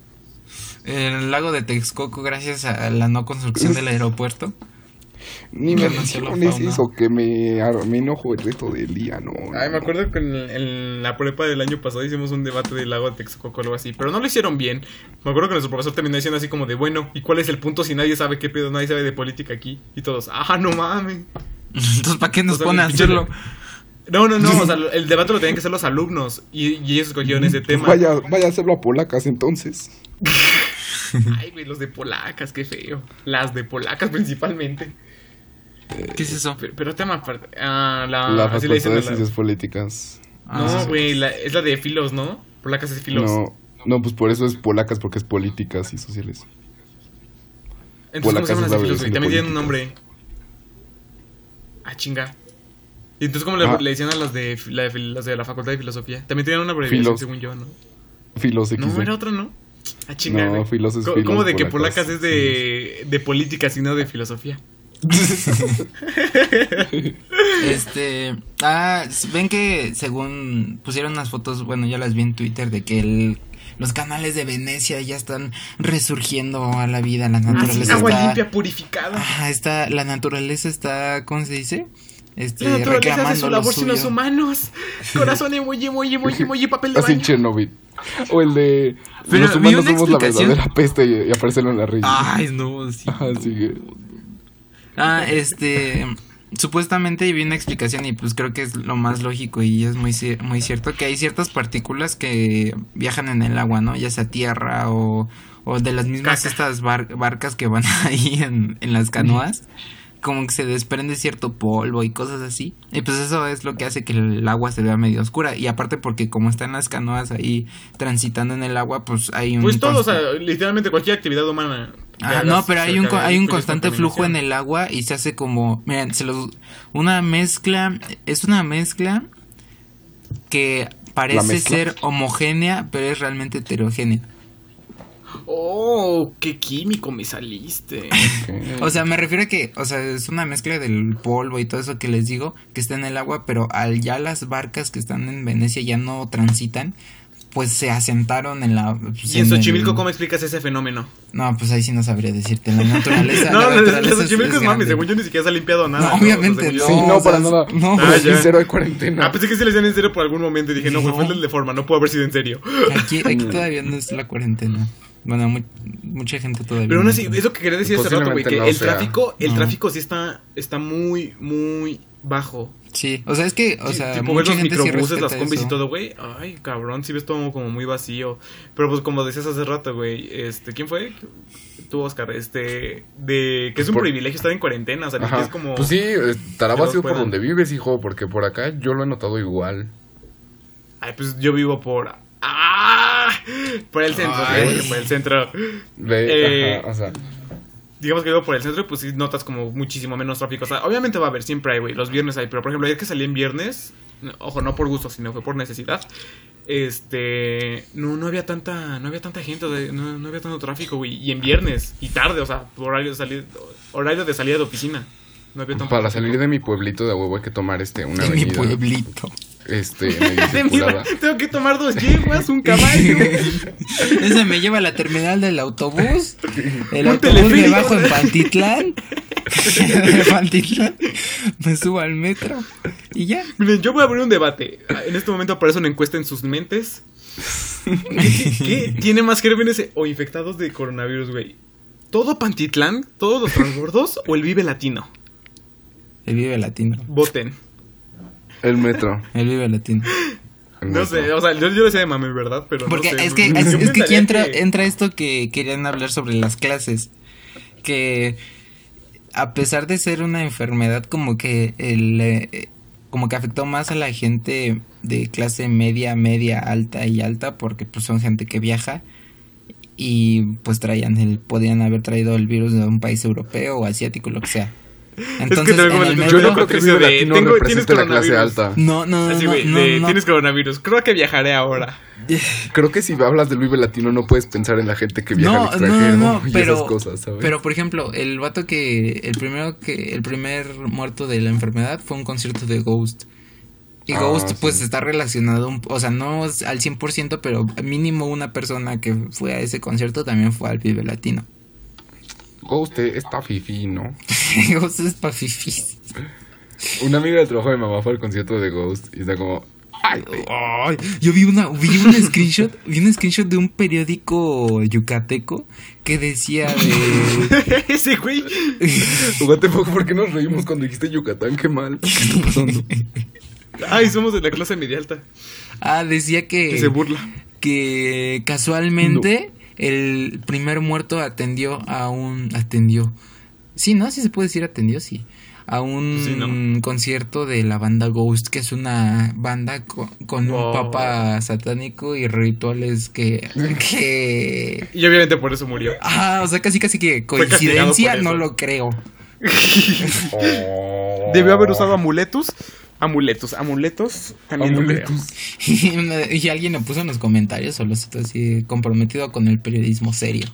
En el lago de Texcoco, gracias a la no construcción del aeropuerto.
Ni me menciones eso, que me, me enojo el resto del día, no.
Ay, me acuerdo que en, en la prepa del año pasado hicimos un debate del lago de Texcoco o algo así, pero no lo hicieron bien. Me acuerdo que nuestro profesor terminó diciendo así como de, bueno, ¿y cuál es el punto si nadie sabe qué pedo, nadie sabe de política aquí? Y todos, ah, no mames.
Entonces, ¿para qué nos
O sea,
pone a hacerlo?
No, no, no, o sea, el debate lo tenían que hacer los alumnos y, y ellos escogieron ese
Pues
tema.
vaya, vaya a hacerlo a polacas entonces.
Ay, güey, los de polacas, qué feo. Las de polacas principalmente.
¿Qué es eso?
Pero, pero tema aparte. Ah, la,
la Facultad de
la-
Ciencias Políticas.
Ah,
No, güey, la- es la de filos, ¿no? Polacas es filos.
No, no, pues por eso es polacas, porque es políticas y sociales.
Entonces, ¿cómo se
Polacas
llaman las
la
de filos, güey? También tienen un nombre. Ah, chinga. Y entonces, ¿cómo le,
Ah.
le decían a las de, la de, de la Facultad de Filosofía? También tenían una abreviación,
Filos.
según yo, ¿no?
Filos.
No, era otra, ¿no? Ah, chinga.
No, filos es
¿Cómo-
filos,
¿Cómo de que
polacas
polacas es de, de política, sino de filosofía?
Este, ah, ven que según pusieron unas fotos, bueno, ya las vi en Twitter de que el, los canales de Venecia ya están resurgiendo a la vida, la
Ah,
naturaleza
agua
está,
limpia, purificada.
ah, está, la naturaleza está, ¿cómo se dice? Este,
La naturaleza hace su labor sin los humanos. Corazón, emoji, emoji, emoji, emoji, papel de
Así en
baño.
Chernobyl. O el de.
Pero
los humanos somos la verdadera peste y, y aparecen en la reina.
Ay, no, sí. Ah, este, supuestamente vi una explicación y pues creo que es lo más lógico y es muy, muy cierto que hay ciertas partículas que viajan en el agua, ¿no? Ya sea tierra o, o de las mismas
Caca.
estas bar- barcas que van ahí en, en las canoas. Como que se desprende cierto polvo y cosas así. Y pues eso es lo que hace que el agua se vea medio oscura. Y aparte porque como están las canoas ahí transitando en el agua, pues hay un...
Pues todo, o
consta-
sea, literalmente cualquier actividad humana.
Ah, no, pero hay un, hay un constante flujo en el agua y se hace como, miren, se los, una mezcla, es una mezcla que parece
mezcla?
ser homogénea, pero es realmente heterogénea.
Oh, qué químico me saliste.
O sea, me refiero a que, o sea, es una mezcla del polvo y todo eso que les digo, que está en el agua, pero al ya las barcas que están en Venecia ya no transitan, pues se asentaron en la... pues,
¿Y en
el-
Xochimilco cómo explicas ese fenómeno?
No, pues ahí sí no sabría decirte. La naturaleza...
no,
la
la, la,
naturaleza es-
Xochimilco
es
es mami, según yo ni siquiera se ha limpiado nada.
No, obviamente no.
Sí, no, para
es-
nada.
no.
Ah, ya.
cero hay cuarentena.
Ah, pensé que se le decían en serio por algún momento y dije, no, güey, fue el de forma, no pudo haber sido en serio.
Aquí, aquí todavía no es la cuarentena. Bueno, mu- mucha gente todavía.
Pero aún
no
así, eso que quería decir hace rato, güey, que
no
el
sea.
tráfico, el
No.
tráfico sí está, está muy, muy bajo.
Sí, o sea, es que, o
Sí,
sea,
tipo ver
mucha
los
gente sí
microbuses, las combis y todo, güey. Ay, cabrón, sí ves todo como muy vacío. Pero pues como decías hace rato, güey, este, ¿quién fue? Tú, Oscar, este, de que es un
Por-
privilegio estar en cuarentena, o sea, que
Ajá.
es como...
Pues sí, estará
los
vacío por donde vives, hijo, porque por acá yo lo he notado igual.
Ay, pues yo vivo por... ¡Ah! Por el centro,
Ay.
güey, por el centro.
Ve,
Eh,
ajá, o sea,
Digamos que vivo por el centro, pues sí notas como muchísimo menos tráfico. O sea, obviamente va a haber, siempre hay, güey. Los viernes hay, pero por ejemplo, ayer que salí en viernes, ojo, no por gusto, sino fue por necesidad. Este, no, no había tanta, no había tanta gente, no, no había tanto tráfico, güey. Y en viernes y tarde, o sea, horario de salida, horario de salida de oficina. No había tanto
para salir de mi pueblito de huevo hay que tomar este una
De mi pueblito.
este
De mi-. Tengo que tomar dos yeguas, un caballo.
Ese me lleva a la terminal del autobús. El
Un
autobús me bajo en Pantitlán. En Pantitlán. Me subo al metro. Y ya.
Miren, yo voy a abrir un debate. En este momento aparece una encuesta en sus mentes. ¿Qué, qué tiene más gérmenes o infectados de coronavirus, güey? ¿Todo Pantitlán? ¿Todos los transbordos? ¿O el Vive Latino?
El Vive Latino.
Voten.
El metro.
El Vive Latino.
el
No
metro.
sé, o sea, yo, yo decía de mame, ¿verdad? Pero no
Porque
sé,
es que, es, es que aquí entra,
que-
entra esto que querían hablar sobre las clases. Que a pesar de ser una enfermedad como que el eh, como que afectó más a la gente de clase media, media, alta y alta, porque pues son gente que viaja y pues traían el, podían haber traído el virus de un país europeo o asiático, lo que sea. Entonces, en
el- yo
no creo que el
de,
Latino
tengo-
represente la
tienes
clase
coronavirus.
alta.
no, no, no,
Así,
no,
güey,
no,
de,
no.
tienes coronavirus. Creo que viajaré ahora.
Creo que si hablas del Vive Latino no puedes pensar en la gente que viaja
No,
al
no,
extranjero
no,
y
pero,
esas cosas, ¿sabes?
pero por ejemplo, el vato que, el primero que, el primer muerto de la enfermedad fue un concierto de Ghost. Y
Ah,
Ghost
sí.
pues está relacionado, un- o sea, no al 100%, pero mínimo una persona que fue a ese concierto también fue al Vive Latino.
Ghost eh, está fifi, ¿no?
Ghost es pa' fifís.
Una amiga del trabajo de mi mamá fue al concierto de Ghost y está como... Ay,
yo vi una, vi un screenshot, vi un screenshot de un periódico yucateco que decía de
Ese güey.
Jugate poco, ¿por qué nos reímos cuando dijiste Yucatán? Qué mal. ¿Qué está pasando?
Ay, somos de la clase media alta.
Ah, decía que.
Que se burla.
Que casualmente el primer muerto atendió a un. Atendió. Sí, ¿no? Sí se puede decir atendió, sí. A un
Sí, ¿no?
concierto de la banda Ghost, que es una banda co- con,
Wow.
un papa satánico y rituales que. que.
Y obviamente por eso murió.
Ah, o sea, casi casi que coincidencia, no lo creo.
Debió haber usado amuletos. Amuletos, amuletos. También lo.
Amuletos.
Y, alguien le puso en los comentarios, solo está así comprometido con el periodismo serio.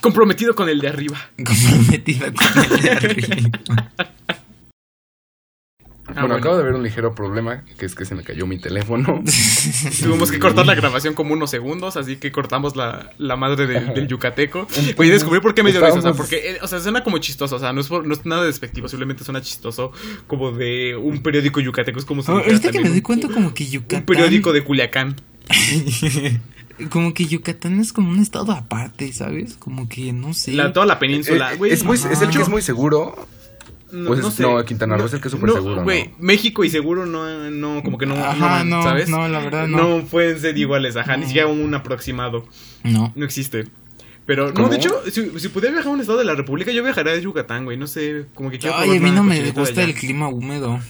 Comprometido con el de arriba.
Comprometido con el de arriba.
Ah,
bueno,
bueno.
acabo de ver un ligero problema, que es que se me cayó mi teléfono.
Tuvimos que cortar la grabación como unos segundos, así que cortamos la, la madre del, del yucateco. Oye, descubrí por qué me dio risa, o sea, porque, eh, o sea, suena como chistoso, o sea, no es, por- no es nada despectivo, simplemente suena chistoso como de un periódico yucateco, es como si
Ah, Ahorita que me doy
un-
cuenta como que Yucatán...
un periódico de Culiacán.
Como que Yucatán es como un estado aparte, ¿sabes? Como que, no sé...
La, toda la península,
Eh,
güey.
es, muy- es el que es muy seguro.
No,
Pues
no sé.
no, Quintana Roo es el que es súper seguro, ¿no?
Güey, México y seguro no, no, como que no,
Ajá,
no
no,
¿sabes?
no, la verdad no.
pueden ser iguales, ajá, ni
No.
siquiera un aproximado.
No.
No existe. Pero, no,
¿Cómo?
de hecho, si, si pudiera viajar a un estado de la República, yo viajaría a Yucatán, güey. No sé, como que quiero
Ay, a mí no me gusta
allá.
el clima húmedo.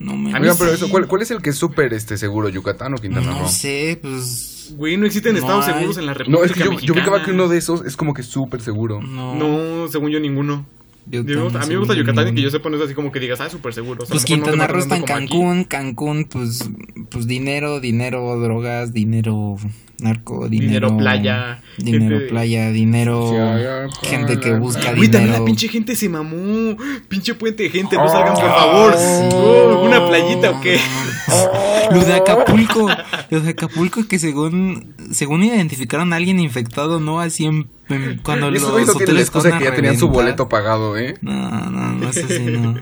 No me
A mí
Oigan, pero
sí.
eso, ¿cuál, cuál es el que es súper este, seguro? ¿Yucatán o Quintana Roo?
No sé, pues...
Güey, no existen
No
estados
hay.
seguros en la República
No, es que yo, yo que uno de esos es como que súper seguro.
No.
No, según yo, ninguno. A mí me gusta Yucatán y que yo sepa no es así como que digas, ah, súper seguro. O sea,
Pues
a
Quintana Roo está en
aquí.
Cancún, Cancún, pues, pues dinero, dinero, drogas, dinero, narco, dinero.
Dinero, playa,
Dinero,
gente-
playa, dinero.
Sí,
gente que busca dinero.
la pinche gente se mamó. Pinche puente de gente, no
Oh,
salgan, por favor.
sí.
Oh, ¿Una playita o qué?
Lo de Acapulco, lo de Acapulco que según según identificaron a alguien infectado, no así en, en- cuando
Y
los hoteles
excusa de
van
que ya tenían su boleto pagado, ¿eh?
No, no, no, eso sí no.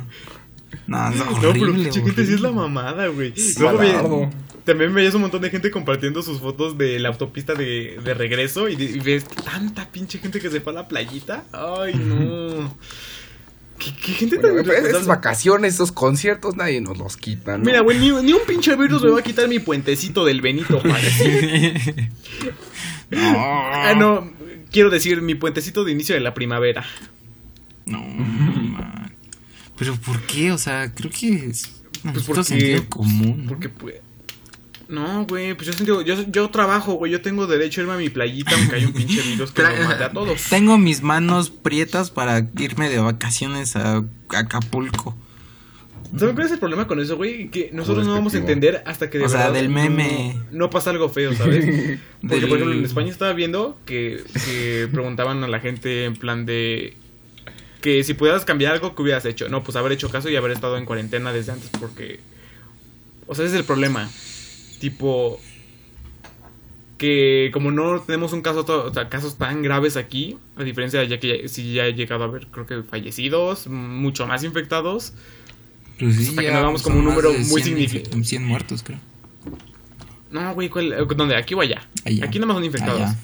No, es
No, pero gente sí es la mamada, güey. Luego también veías un montón de gente compartiendo sus fotos de la autopista de, de regreso y, de- y ves tanta pinche gente que se fue a la playita. Ay, no. ¿Qué, qué gente
Bueno,
tan
esas vacaciones, esos conciertos, nadie nos los quita, ¿no?
Mira, güey, ni, ni un pinche virus me va a quitar mi puentecito del Benito Juárez. Ah, no, quiero decir mi puentecito de inicio de la primavera.
No, man. Pero ¿por qué? O sea, creo que es
Pues porque-
sentido común. ¿no?
Porque pues. No, güey, pues yo sentido, yo, yo trabajo, güey, yo tengo derecho a irme a mi playita aunque hay un pinche virus que nos mate a todos.
Tengo mis manos prietas para irme de vacaciones a Acapulco.
¿Saben cuál es el problema con eso, güey? Que nosotros no vamos a entender hasta que de
O sea, del meme.
No, pasa algo feo, ¿sabes? Porque,
Del-
por ejemplo, en España estaba viendo que, que preguntaban a la gente en plan de... Que si pudieras cambiar algo, ¿qué hubieras hecho? No, pues haber hecho caso y haber estado en cuarentena desde antes porque... O sea, ese es el problema. Tipo... Que como no tenemos un caso, o sea, casos tan graves aquí, a diferencia de ya que ya, sí ya he llegado a ver, creo que fallecidos, mucho más infectados,
Pues sí,
Hasta que
ya
nos hagamos como un número muy
100
significativo.
infe- 100 muertos, creo.
No, güey, ¿cuál? Eh, ¿Dónde? ¿Aquí o allá?
Allá.
Aquí nada más son infectados.
Allá.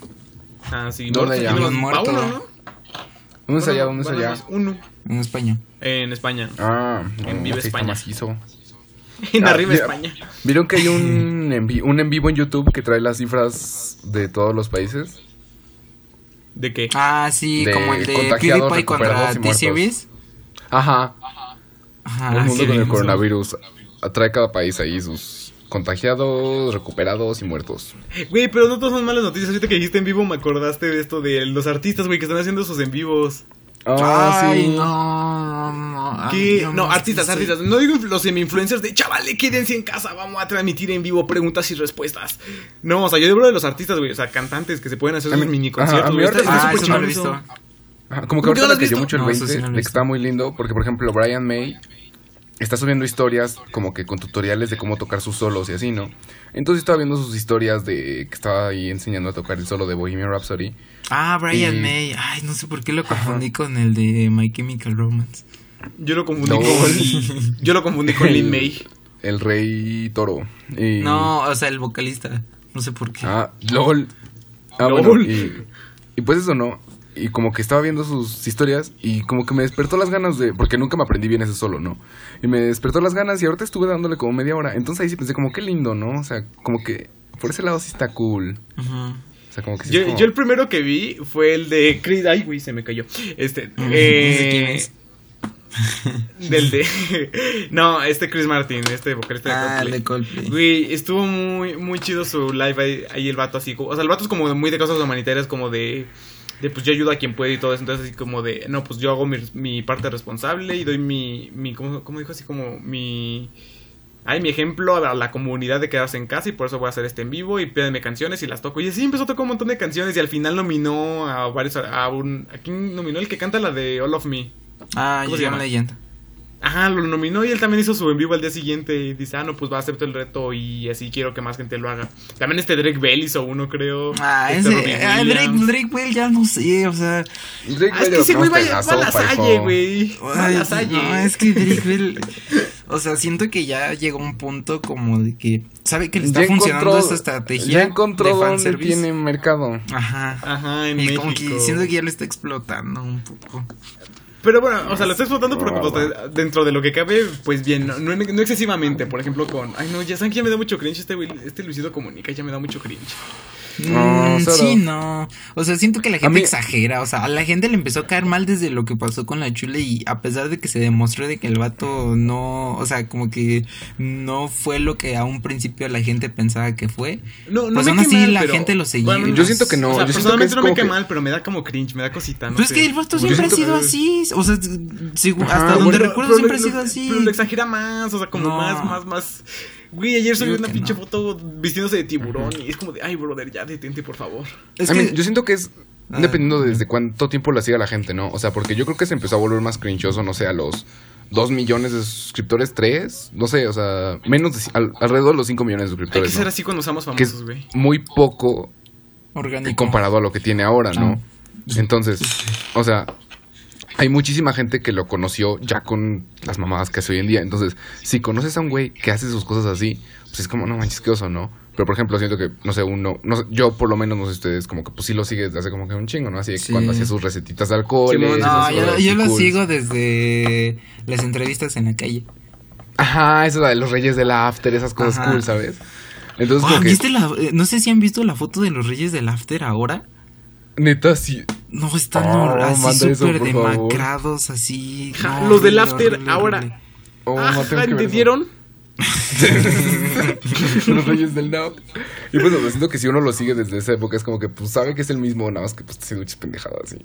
Ah, sí.
¿Dónde allá?
uno, ¿no?
¿Dónde es
Bueno,
allá? ¿Dónde es
bueno,
allá?
Uno.
En España.
En España.
Ah,
En Viva España.
macizo.
En
Ah,
arriba
mira.
España.
¿Vieron que hay un en, vi- un en vivo en YouTube que trae las cifras de todos los países?
¿De qué?
Ah, sí,
De
como el de PewDiePie contra. T-Series.
Ajá.
Ajá,
el mundo
sí,
con el coronavirus. Trae cada país ahí sus contagiados, recuperados y muertos.
Güey, pero no todas son malas noticias. Ahorita que dijiste en vivo me acordaste de esto de los artistas, güey, que están haciendo sus en vivos.
Ah,
Ay,
sí.
no, no, no.
¿Qué?
Ay, yo
No,
es
artistas, artistas. No digo los semi-influencers de chavales, quédense en casa, vamos a transmitir en vivo preguntas y respuestas. No, o sea, yo hablo de los artistas, güey. O sea, cantantes que se pueden hacer sus mini conciertos.
Ah,
súper
eso no lo he visto.
Ajá, Como que
¿Por qué
ahorita
has
cayó mucho el
No, eso
20
sí
de que
visto.
está muy lindo porque por ejemplo Brian May está subiendo historias como que con tutoriales de cómo tocar sus solos y así, ¿no? Entonces estaba viendo sus historias de que estaba ahí enseñando a tocar el solo de Bohemian Rhapsody.
Ah, Brian
Y-
May. Ay, no sé por qué lo confundí con el de My Chemical Romance.
Yo lo confundí
No.
con. Yo lo confundí con Lin May.
El Rey Toro. Y-
No, o sea, el vocalista. No sé por qué.
Ah, LOL. Ah,
LOL.
bueno, y, y pues eso, ¿no? Y como que estaba viendo sus historias y como que me despertó las ganas de... Porque nunca me aprendí bien ese solo, ¿no? Y me despertó las ganas y ahorita estuve dándole como media hora. Entonces ahí sí pensé como qué lindo, ¿no? O sea, como que por ese lado sí está cool.
Ujú.
O sea, como que sí
Yo,
como-
yo el primero que vi fue el de Chris. Ay, güey, se me cayó. Este.
No
eh,
sé quién es.
Del de. no, este Chris Martin, este vocalista de
Ah, de Coldplay.
Güey, estuvo muy, muy chido su live ahí, ahí el vato así. O sea, el vato es como muy de cosas humanitarias, como de. De pues yo ayudo a quien puede y todo eso. Entonces, así como de. No, pues yo hago mi, mi parte responsable y doy mi. mi ¿cómo, cómo dijo? Así como mi. Ay, mi ejemplo a la, a la comunidad de quedarse en casa y por eso voy a hacer este en vivo y pídenme canciones y las toco. Y así empezó a tocar un montón de canciones y al final nominó a varios. A, un, ¿A quién nominó? El que canta la de All of Me.
Ah,
¿Cómo se llama?
Legend.
Ajá, lo nominó y él también hizo su en vivo al día siguiente y dice, ah, no, pues va a aceptar el reto y así quiero que más gente lo haga. También este Drake Bell hizo uno, creo.
Ah,
Este
ese. Ah, Drake. Drake Bell, ya no sé, o sea.
Drake
Ah, es
Bell
que ese güey va, a la salle, güey. A la salle.
no, es que Drake Bell. O sea, siento que ya llegó un punto como de que. ¿Sabe que le está
Ya
funcionando esta estrategia?
Ya encontró
de
dónde tiene mercado.
Ajá.
Ajá, en
y
México.
como que siento que ya lo está explotando un poco.
Pero bueno, o sea, lo está explotando porque pues, dentro de lo que cabe, pues bien, no, no, no excesivamente. Por ejemplo, con. Ay, no, ya saben que ya me da mucho cringe este. Este Luisito Comunica ya me da mucho cringe.
No,
Mm, sí, no. O sea, siento que la gente
mí-
exagera. O sea, a la gente le empezó a caer mal desde lo que pasó con la chule. Y a pesar de que se demostró de que el vato no. O sea, como que no fue lo que a un principio la gente pensaba que fue.
No, no
Pues
me
aún así
mal,
la
pero-
gente lo seguía.
Bueno,
Yo siento que no.
o sea,
yo siento que
personalmente no me cae
que-
mal, pero me da como cringe, me da cosita. No
Pero es que el vato siempre ha sido
que-
así. O sea,
Ajá,
hasta donde
bueno,
recuerdo siempre ha sido así.
Pero lo exagera más, o sea, como
No.
más, más, más. Güey, ayer subí una pinche
no.
foto vistiéndose de tiburón y es como de, ay, brother, ya detente, por favor.
Es
I
que-
mean, yo siento que es
Ah.
dependiendo de desde cuánto tiempo la siga la gente, ¿no? O sea, porque yo creo que se empezó a volver más crinchoso, no sé, a los 2 millones de suscriptores, 3, no sé, o sea, menos de, al- alrededor de los 5 millones de
Hay que
suscriptores.
ser
¿no?
así cuando
es
famosos, güey.
muy poco
orgánico.
y comparado a lo que tiene ahora, ¿no?
Ah.
Entonces, o sea, hay muchísima gente que lo conoció ya con las mamadas que hace hoy en día. Entonces, si conoces a un güey que hace sus cosas así, pues es como, no manches, qué oso, ¿no? Pero, por ejemplo, siento que, no sé, uno, no sé, yo por lo menos, no sé ustedes, como que pues sí lo sigue desde hace como que un chingo, ¿no? Así de que
Sí.
cuando hacía sus recetitas de alcohol.
No, yo, yo lo sigo desde las entrevistas en la calle.
Ajá, eso de los reyes del after, esas cosas
Ajá.
cool, ¿sabes? Entonces, como que,
¿viste la- eh, no sé si han visto la foto de los Reyes del After ahora.
neta, sí.
No, están
Oh,
así súper
favor.
demacrados, así.
Ja,
No,
los del after
horrible,
ahora.
horrible.
Oh,
Ah. ¿entendieron?
los reyes del now. Y pues, o sea, siento que si uno lo sigue desde esa época, es como que pues sabe que es el mismo, nada más que pues está haciendo muchas pendejadas así.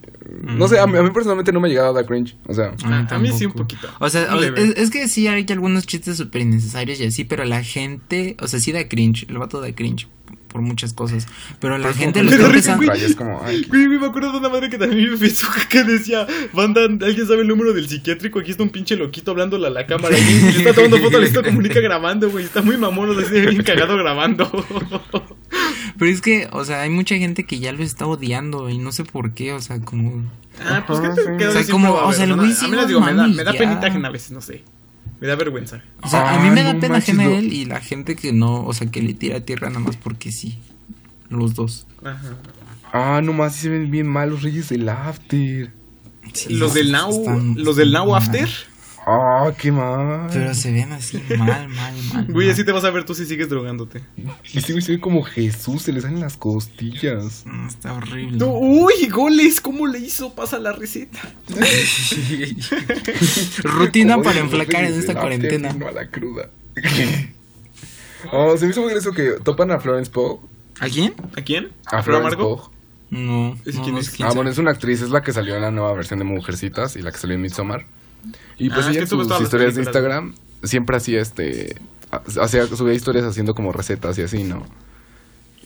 No sé, a mí, a mí personalmente no me ha llegado a dar cringe. O sea,
Ah, a mí sí un poquito.
O sea, o- es, es que sí hay algunos chistes súper innecesarios y así, pero la gente, o sea, sí da cringe, el vato da cringe por muchas cosas, pero la
Pero es
gente lo
que
está
me
empezando...
es como, ay,
Güey, güey, me acuerdo de una madre que también en Facebook que decía, banda, ¿alguien sabe el número del psiquiátrico? Aquí está un pinche loquito hablándole a la cámara y le está tomando foto, le está comunica grabando, güey. Está muy mamón, o sea, bien cagado grabando.
Pero es que, o sea, hay mucha gente que ya lo está odiando y no sé por qué, o sea, como...
Ah, pues que te
sí.
quedas
O sea, como, o sea, el güey
A
sí,
mí les
no
digo, me da, me da penita ajena a veces, no sé. Me da vergüenza.
O sea, a mí me da
no
pena ajena él y la gente que no, o sea, que le tira tierra nada más porque sí. Los dos.
Ajá.
ah, nomás se ven bien mal los reyes del after.
Sí,
los del Now,
están-
los del Now
mal.
After.
Ah, qué mal.
Pero se ven así mal, mal, mal.
Güey,
mal.
así te vas a ver tú si sigues drogándote.
Y güey se ve como Jesús, se le salen las costillas.
No, está horrible.
No, uy, goles, ¿cómo le hizo? Pasa la receta.
Rutina para enflacar en esta cuarentena.
No a la cruda. oh, se me hizo muy gracioso que topan a Florence Pugh.
¿A quién?
¿A quién?
A,
¿A Flor
Florence? Pugh.
No.
¿Ese
no,
quién
no
es?
Ah, bueno, es una actriz, es la que salió en la nueva versión de Mujercitas y la que salió en Midsommar. Y pues
Ah,
ella en sus historias de. Instagram siempre hacía este. Hacía, subía historias haciendo como recetas y así, ¿no?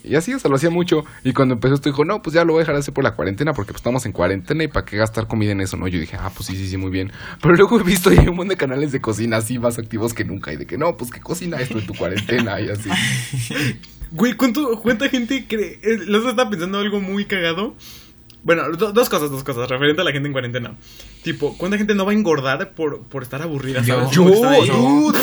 Y así, o sea, lo hacía mucho. Y cuando empezó esto dijo, no, pues ya lo voy a dejar de hacer por la cuarentena porque pues, estamos en cuarentena y para qué gastar comida en eso, ¿no? Yo dije, ah, pues sí, sí, sí, muy bien. Pero luego he visto ahí un montón de canales de cocina así más activos que nunca. Y de que no, pues que cocina esto en tu cuarentena y así.
Güey, ¿cuánto, ¿cuánta gente cree? eh, Los estaba pensando algo muy cagado. Bueno, do- dos cosas, dos cosas, referente a la gente en cuarentena. Tipo, ¿cuánta gente no va a engordar por, por estar aburrida? ¿sabes?
Yo,
ahí.
dude.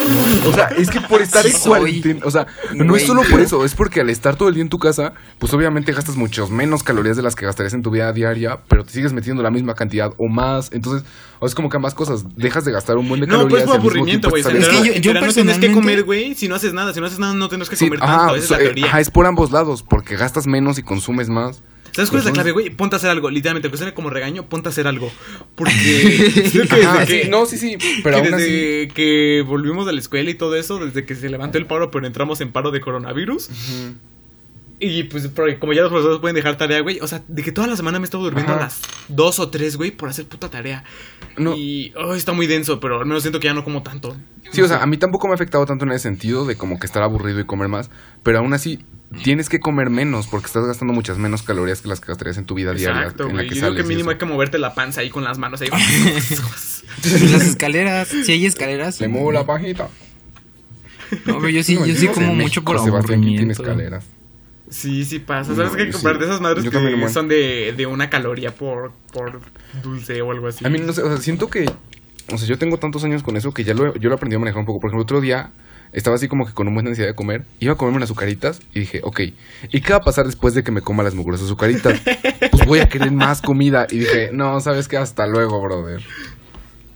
O sea, es que por estar
Sí
en
soy.
cuarentena, o sea, no
Güey.
es solo por eso, es porque al estar todo el día en tu casa, pues obviamente gastas muchas menos calorías de las que gastarías en tu vida diaria, pero te sigues metiendo la misma cantidad o más. Entonces, o es como que ambas cosas, dejas de gastar un buen de
No,
calorías.
pues por aburrimiento, güey.
Es que yo- yo
verano tienes que
personalmente-
comer, güey. Si no haces nada, si no haces nada, no tienes que
Sí,
comer
ajá,
tanto. Esa es la teoría.
ajá, es por ambos lados, porque gastas menos y consumes más.
¿Sabes cuál es la
Pues,
clave, güey? Ponte a hacer algo. Literalmente, aunque suene como regaño, ponte a hacer algo. Porque que
sí, no, sí, sí, pero
que
aún así.
desde que volvimos de la escuela y todo eso, desde que se levantó el paro, pero entramos en paro de coronavirus. Y pues, como ya los profesores pueden dejar tarea, güey. O sea, de que toda la semana me he estado durmiendo
Ajá.
a las dos o tres, güey, por hacer puta tarea.
No.
Y oh, está muy denso, pero al menos siento que ya no como tanto.
Sí, o sea, a mí tampoco me ha afectado tanto en ese sentido de como que estar aburrido y comer más, pero aún así tienes que comer menos porque estás gastando muchas menos calorías que las que gastarías en tu vida diaria
Exacto, güey. Yo
sales
que mínimo hay que moverte la panza ahí con las manos ahí.
Las escaleras, si hay escaleras.
Le muevo la pajita.
No, pero yo sí,
No,
yo sí como mucho por
Sebastián, ¿quién tiene
aburrimiento.
escaleras.
Sí, sí pasa. ¿Sabes
No,
que comprar
sí.
de esas madres
Yo también,
que son de, de una caloría por, por dulce o algo así?
A mí no sé, o sea, siento que, o sea, yo tengo tantos años con eso que ya lo, yo lo aprendí a manejar un poco. Por ejemplo, otro día estaba así como que con una buena necesidad de comer, iba a comerme unas azucaritas y dije, ok, ¿y qué va a pasar después de que me coma las mugrosas azucaritas? pues voy a querer más comida. Y dije, no, ¿sabes qué? Hasta luego, brother.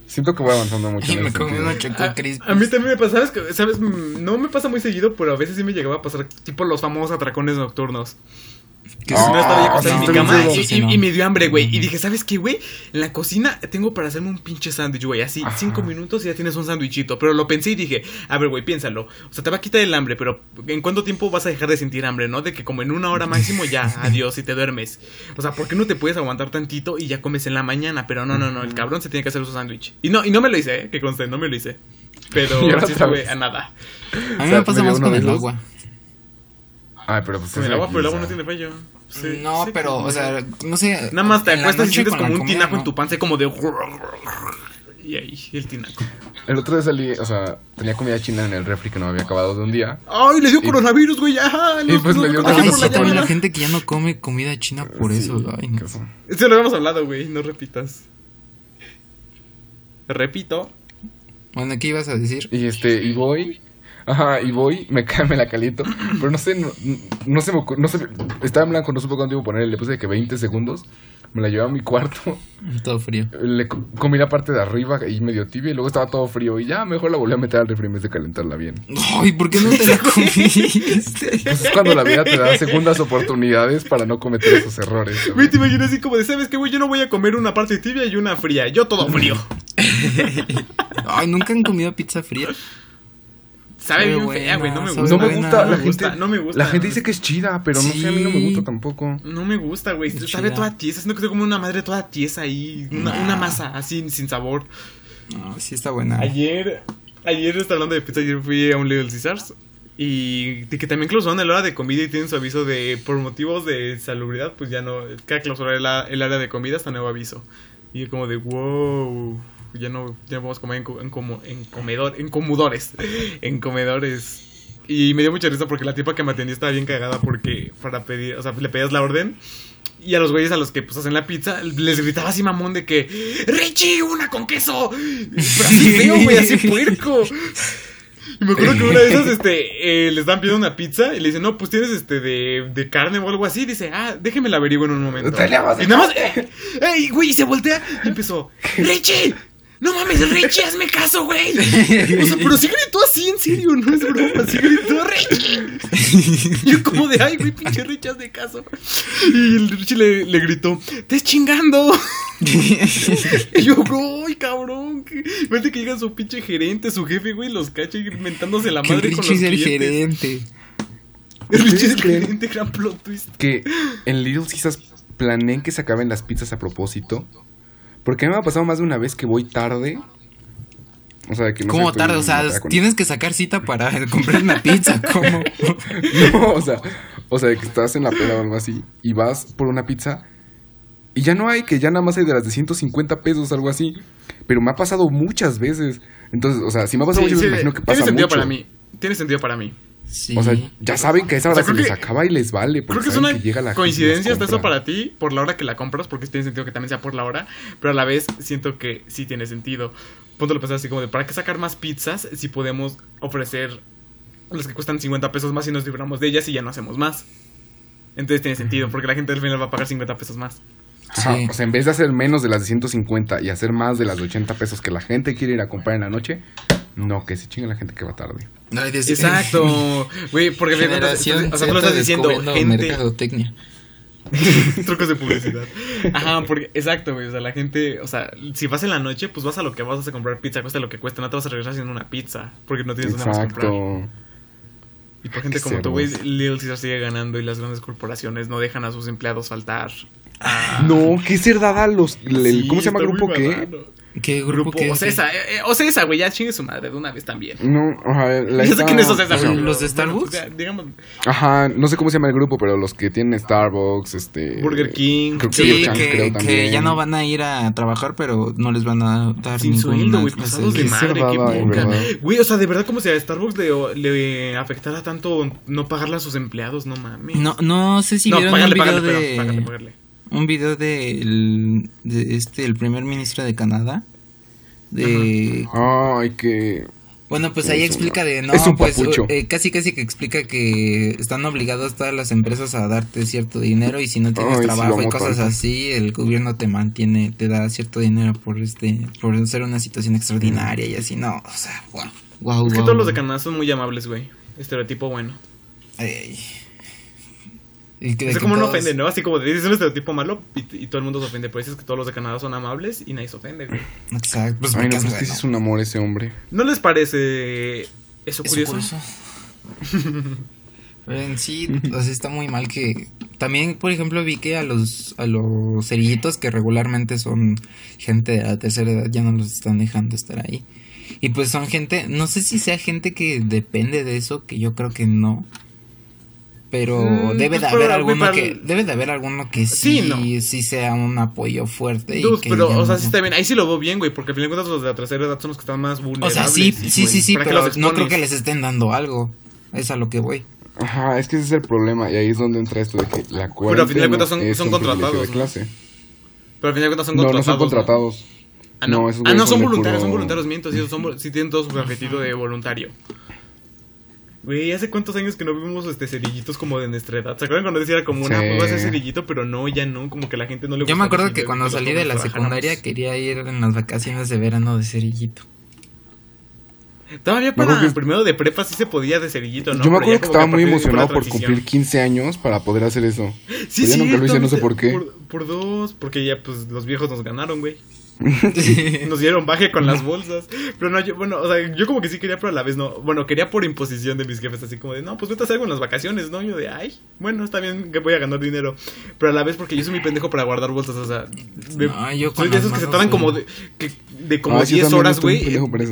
Siento que voy avanzando mucho.
Y
en
me comí unos choco
A,
crispies.
a mí también me pasa, ¿sabes? que- ¿sabes? No me pasa muy seguido, pero a veces sí me llegaba a pasar tipo los famosos atracones nocturnos.
Que
señora estaba ya acostada en mi cama y,
seguro.
y- y me dio hambre, güey. Y dije, ¿sabes qué, güey? En la cocina tengo para hacerme un pinche sándwich, güey. Así,
Ajá.
cinco minutos y ya tienes un sándwichito. Pero lo pensé y dije, a ver, güey, piénsalo. O sea, te va a quitar el hambre, pero ¿en cuánto tiempo vas a dejar de sentir hambre, no? De que como en una hora máximo ya, adiós y te duermes. O sea, ¿por qué no te puedes aguantar tantito y ya comes en la mañana? Pero no, no, no, el cabrón se tiene que hacer su sándwich. Y no, y no me lo hice, ¿eh? Que conste, no me lo hice. Pero
Y ahora
sí
otra
estuve
vez.
a nada.
A mí
O sea,
me pasa
me dio
más
uno
con el agua.
Ay, pero pues
el agua, pero el agua no tiene fallo. Sí,
no,
sí,
pero,
como-
o sea, no sé.
Nada más te acuestas y sientes como un
comida,
tinaco en tu panza, como de. Y ahí, el tinaco.
El otro día salí, o sea, tenía comida china en el refri que no había acabado de un día.
¡Ay, le dio
Y-
coronavirus, güey! ¡Ajá!
y pues me dio
contagió
Ay, sí,
la
también la
llamada.
gente que ya no come comida china por eso. Ay, no.
Eso lo habíamos hablado, güey, no repitas. Repito.
Bueno, ¿qué ibas a decir?
Y este, y voy. Ajá, y voy, me cae, me la calito. Pero no sé, no, no se me no sé, estaba en blanco, no supe cuánto iba a poner, le puse de que 20 segundos. Me la llevé a mi cuarto,
Todo frío.
le co- comí la parte de arriba y medio tibia y luego estaba todo frío y ya mejor la volví a meter al refri en vez de calentarla bien.
Ay, ¿por qué no te la comiste?
Pues es cuando la vida te da segundas oportunidades para no cometer esos errores.
Güey, te imaginé así como de, ¿sabes qué, güey? Yo no voy a comer una parte tibia y una fría. Yo todo frío.
Ay, ¿nunca han comido pizza fría?
Sabe bien fea, güey, no me gusta.
No me gusta,
no
la gente,
gusta, no me gusta.
La gente dice que es chida, pero no sé, a mí no me gusta tampoco.
No me gusta, güey.
Es
Sabe toda tiesa. Siento que soy como una madre toda tiesa ahí. Una,
Nah.
una masa así, sin sabor.
No, sí está buena.
Ayer, ayer está hablando de pizza, ayer fui a un Little Caesars y de que también clausuraron el hora de comida y tienen su aviso de por motivos de salubridad, pues ya no, cada clausurar el, el área de comida hasta nuevo aviso. Y como de wow, ya no, ya no podemos comer en, en, como, en comedor, en comedores, en comedores. Y me dio mucha risa porque la tipa que me atendió estaba bien cagada porque para pedir, o sea, le pedías la orden y a los güeyes a los que pues hacen la pizza les gritaba así mamón de que Richie, una con queso. Pero así feo, güey, así puerco. Y me acuerdo que una de esas, este, eh, les dan pidiendo una pizza y le dicen, no, pues tienes este de, de carne o algo así. Dice, ah, déjeme la averiguo en un momento. Y nada más, eh, ¡ey, güey! Y se voltea y empezó, ¡Richie! ¡No mames, Richie, hazme caso, güey! O sea, pero sí gritó así, en serio, no es broma, sí gritó Richie. Yo como de, ay, güey, pinche Richie, hazme caso. Y el Richie le, le gritó, ¡te es chingando! Y yo, ¡ay, cabrón! Vete que llega su pinche gerente, su jefe, güey, los cacha inventándose la
que
madre con
Richie
los
es el
clientes.
gerente.
El Richie es el gerente, gran plot twist.
Que en Little Caesars planeen que se acaben las pizzas a propósito. Porque a mí me ha pasado más de una vez que voy tarde. O sea, que no
¿Cómo tarde? O sea, tienes que sacar cita para comprar una pizza. ¿Cómo?
No, o sea, o sea, que estás en la peda o algo así y vas por una pizza y ya no hay, que ya nada más hay de las de 150 pesos, algo así. Pero me ha pasado muchas veces. Entonces, o sea, si me ha pasado
Sí,
muchas
sí,
veces, me imagino que
tiene
pasa
sentido
mucho.
para mí. Tiene sentido para mí.
Sí.
O sea, ya saben que a esa hora
O sea,
les
que-
acaba y les vale.
Creo
Porque
que es una
llega la
coincidencia hasta eso para ti, por la hora que la compras, porque tiene sentido que también sea por la hora, pero a la vez siento que sí tiene sentido. Punto lo pensar así como de, ¿para qué sacar más pizzas si podemos ofrecer las que cuestan 50 pesos más y nos libramos de ellas y ya no hacemos más? Entonces tiene sentido, porque la gente al final va a pagar 50 pesos más.
Ajá,
Sí.
O sea, en vez de hacer menos de las de 150 y hacer más de las de 80 pesos que la gente quiere ir a comprar en la noche, no, que se chingue la gente que va tarde.
Dios-
Exacto, güey, porque
Generación
o sea, tú lo estás diciendo, gente,
mercadotecnia.
trucos de publicidad. Ajá, porque, exacto, güey. O sea, la gente, o sea, si vas en la noche, pues vas a lo que vas a comprar pizza, cuesta lo que cuesta, no te vas a regresar haciendo una pizza, porque no tienes nada más comprar.
Exacto.
Y por gente
Qué
como tú, güey. Little Caesar sigue ganando y las grandes corporaciones no dejan a sus empleados faltar.
No, qué cerdada los. el-
Sí,
¿Cómo se llama el grupo
muy
qué?
marrano.
¿Qué grupo,
Grupo
qué?
Ocesa, eh, eh, Ocesa, güey, ya chingue su madre de una vez también.
No, ajá, la
Ya sé
esta-
quién es Ocesa,
¿Los- de
bueno,
Starbucks?
pues, digamos,
Ajá, no sé cómo se llama el grupo, pero los que tienen Starbucks, este.
Burger King.
creo que
Sí, que,
creo
que ya no van a ir a trabajar, pero no les van a dar
Sin sueldo, güey, pasados de madre, qué. Güey, o sea, de verdad, como si a Starbucks le, le afectara tanto no pagarle a sus empleados, no mames.
No, no sé si
no,
vieron
pagarle,
un video
pagarle,
de
pero pagarle, pagarle.
Un video de, el- de este el primer ministro de Canadá de
Ay, que.
bueno pues ahí
Es
explica
una-
de no
es un
pues eh, casi casi que explica que están obligados todas las empresas a darte cierto dinero y si no tienes
Ay,
trabajo y cosas así el gobierno te mantiene te da cierto dinero por este por ser una situación extraordinaria y así no o sea wow wow,
Es que
wow,
todos los de. Canadá son muy amables, güey. Estereotipo bueno.
Ay, Y que,
Es
que
como no
todos-
ofende, ¿no? Así como dices un estereotipo malo y, y todo el mundo se ofende. Pero dices que todos los de Canadá son amables y nadie se ofende, güey.
Exacto. Pues
Ay, no, pues
es
es que
bueno.
es un amor ese hombre.
¿No les parece eso
Eso
curioso?
curioso. Pero en sí, o sea, está muy mal que... También, por ejemplo, vi que a los, a los cerillitos que regularmente son gente de la tercera edad ya no los están dejando estar ahí. Y pues son gente, no sé si sea gente que depende de eso, que yo creo que no. Pero
Mm,
debe
pues
de haber alguno
para-
que debe de haber alguno que
Sí,
sí
no.
sí sea un apoyo fuerte y
Dude,
que
pero, o sea,
no-
sí está bien. Ahí sí lo veo bien, güey. Porque al final de cuentas los de la tercera edad son los que están más
O
vulnerables.
sea, sí, sí, sí, sí,
¿para qué
pero no creo que les estén dando algo. Es a lo que voy.
Ajá, es que ese es el problema. Y ahí es donde entra esto de que la
Pero al final de
cuarentena
cuentas son- contratados,
de
¿no?
clase.
Pero al final de cuentas son
No, no
contratados.
son contratados.
Ah, no.
No, esos
ah, no, son voluntarios, son voluntarios, miento. Sí, son, sí tienen todo su objetivo de voluntario. Güey, ¿hace cuántos años que no vimos este cerillitos como de nuestra edad? ¿Se acuerdan cuando decía como una
Sí.
pues, va a ser cerillito? Pero no, ya no, como que la gente no le gusta.
Yo me acuerdo que cuando salí de la secundaria quería ir en las vacaciones de verano de cerillito.
Todavía para
que-
primero de prepa sí se podía de cerillito, ¿no?
Yo me acuerdo que estaba muy emocionado por cumplir 15 años para poder hacer eso.
Sí,
ya nunca lo hice, no sé por qué.
Por, por dos, porque ya pues los viejos nos ganaron, güey. Nos dieron baje con las bolsas. Pero no, yo, bueno, o sea, yo como que sí quería, pero a la vez no. Bueno, quería por imposición de mis jefes, así como de, no, pues vete a hacer algo en las vacaciones, ¿no? Yo de, ay, bueno, está bien que voy a ganar dinero. Pero a la vez porque yo soy muy pendejo para guardar bolsas, o sea. me-
No, yo
soy de esos que se tardan como de, que, de como
Ah, sí, yo
10
también
horas, güey,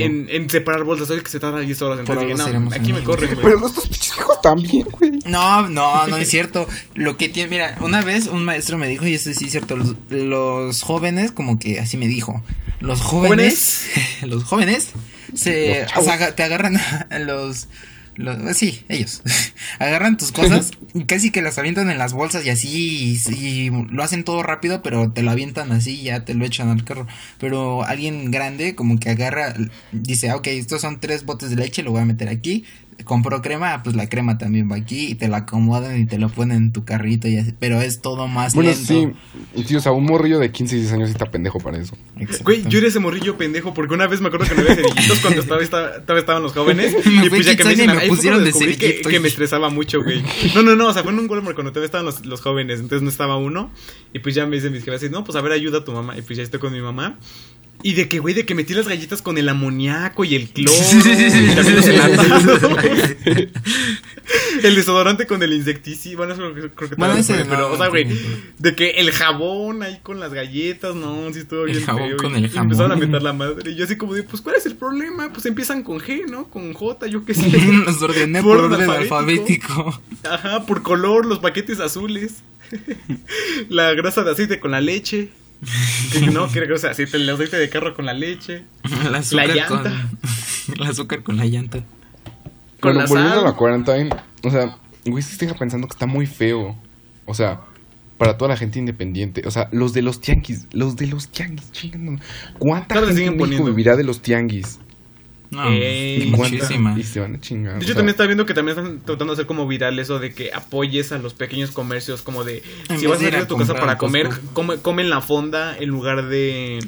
en, en separar bolsas. Soy que se tarda 10 horas. Entonces dije, no, aquí me corren, güey.
Pero pinches hijos también, güey.
No, no, no es cierto. Lo que tiene, mira, una vez un maestro me dijo, y eso sí es cierto, los, los jóvenes, como que así me dijo, los jóvenes, los jóvenes, se,
Los
te agarran a los, los, sí, ellos, agarran tus cosas y casi que las avientan en las bolsas y así, y, y lo hacen todo rápido, pero te lo avientan así y ya te lo echan al carro. Pero alguien grande como que agarra, dice, ah, ok, estos son tres botes de leche, lo voy a meter aquí. Compró crema, pues la crema también va aquí y te la acomodan y te lo ponen en tu carrito y así, pero es todo más
Bueno,
lento.
sí. Sí, o sea, un morrillo de 15 y 16 años está pendejo para eso.
Exacto.
Güey, yo era ese morrillo pendejo porque una vez me acuerdo que no había cerillitos cuando estaba, estaba, todavía estaban los jóvenes. Y pues ya que me,
me pusieron de
descubrí que, que me estresaba mucho, güey. No, no, no, o sea, fue en un Walmart cuando todavía estaban los, los jóvenes, entonces no estaba uno. Y pues ya me dicen mis jefes, no, pues a ver, ayuda a tu mamá. Y pues ya estoy con mi mamá. Y de que, güey, de que metí las galletas con el amoníaco y el cloro. y también los enlatados. el desodorante con el insecticida. Bueno, eso creo creo que
Bueno, ese
fue,
no,
pero, o sea, güey, de que el jabón ahí con las galletas, no, sí estuvo
El
bien
jabón
feo.
con
y-
el
y empezaron a meter la madre. Y yo así como de, pues, ¿cuál es el problema? Pues empiezan con G, ¿no? Con J, yo qué sé.
Los ordené
Por
por orden
alfabético.
alfabético.
Ajá, por color, los paquetes azules. la grasa de aceite con la leche. Que no, que era grasa de aceite, el aceite de carro con la leche.
El azúcar
llanta.
con el azúcar con la llanta.
Con
Bueno,
la
volviendo
sal.
a la quarantine, o sea, güey, sí estoy pensando que está muy feo. O sea, para toda la gente independiente. O sea, los de los tianguis, los de los tianguis, chingando. ¿Cuánta
Claro,
gente vivirá de los tianguis?
No,
Ey,
¿Cuánta?
muchísima.
Y se van a chingar.
De
o
hecho,
sea,
también está viendo que también están tratando de hacer como viral eso de que apoyes a los pequeños comercios, como de
En
si vas a salir
a
de tu casa para comer,
Costco.
come, come en la fonda en lugar de,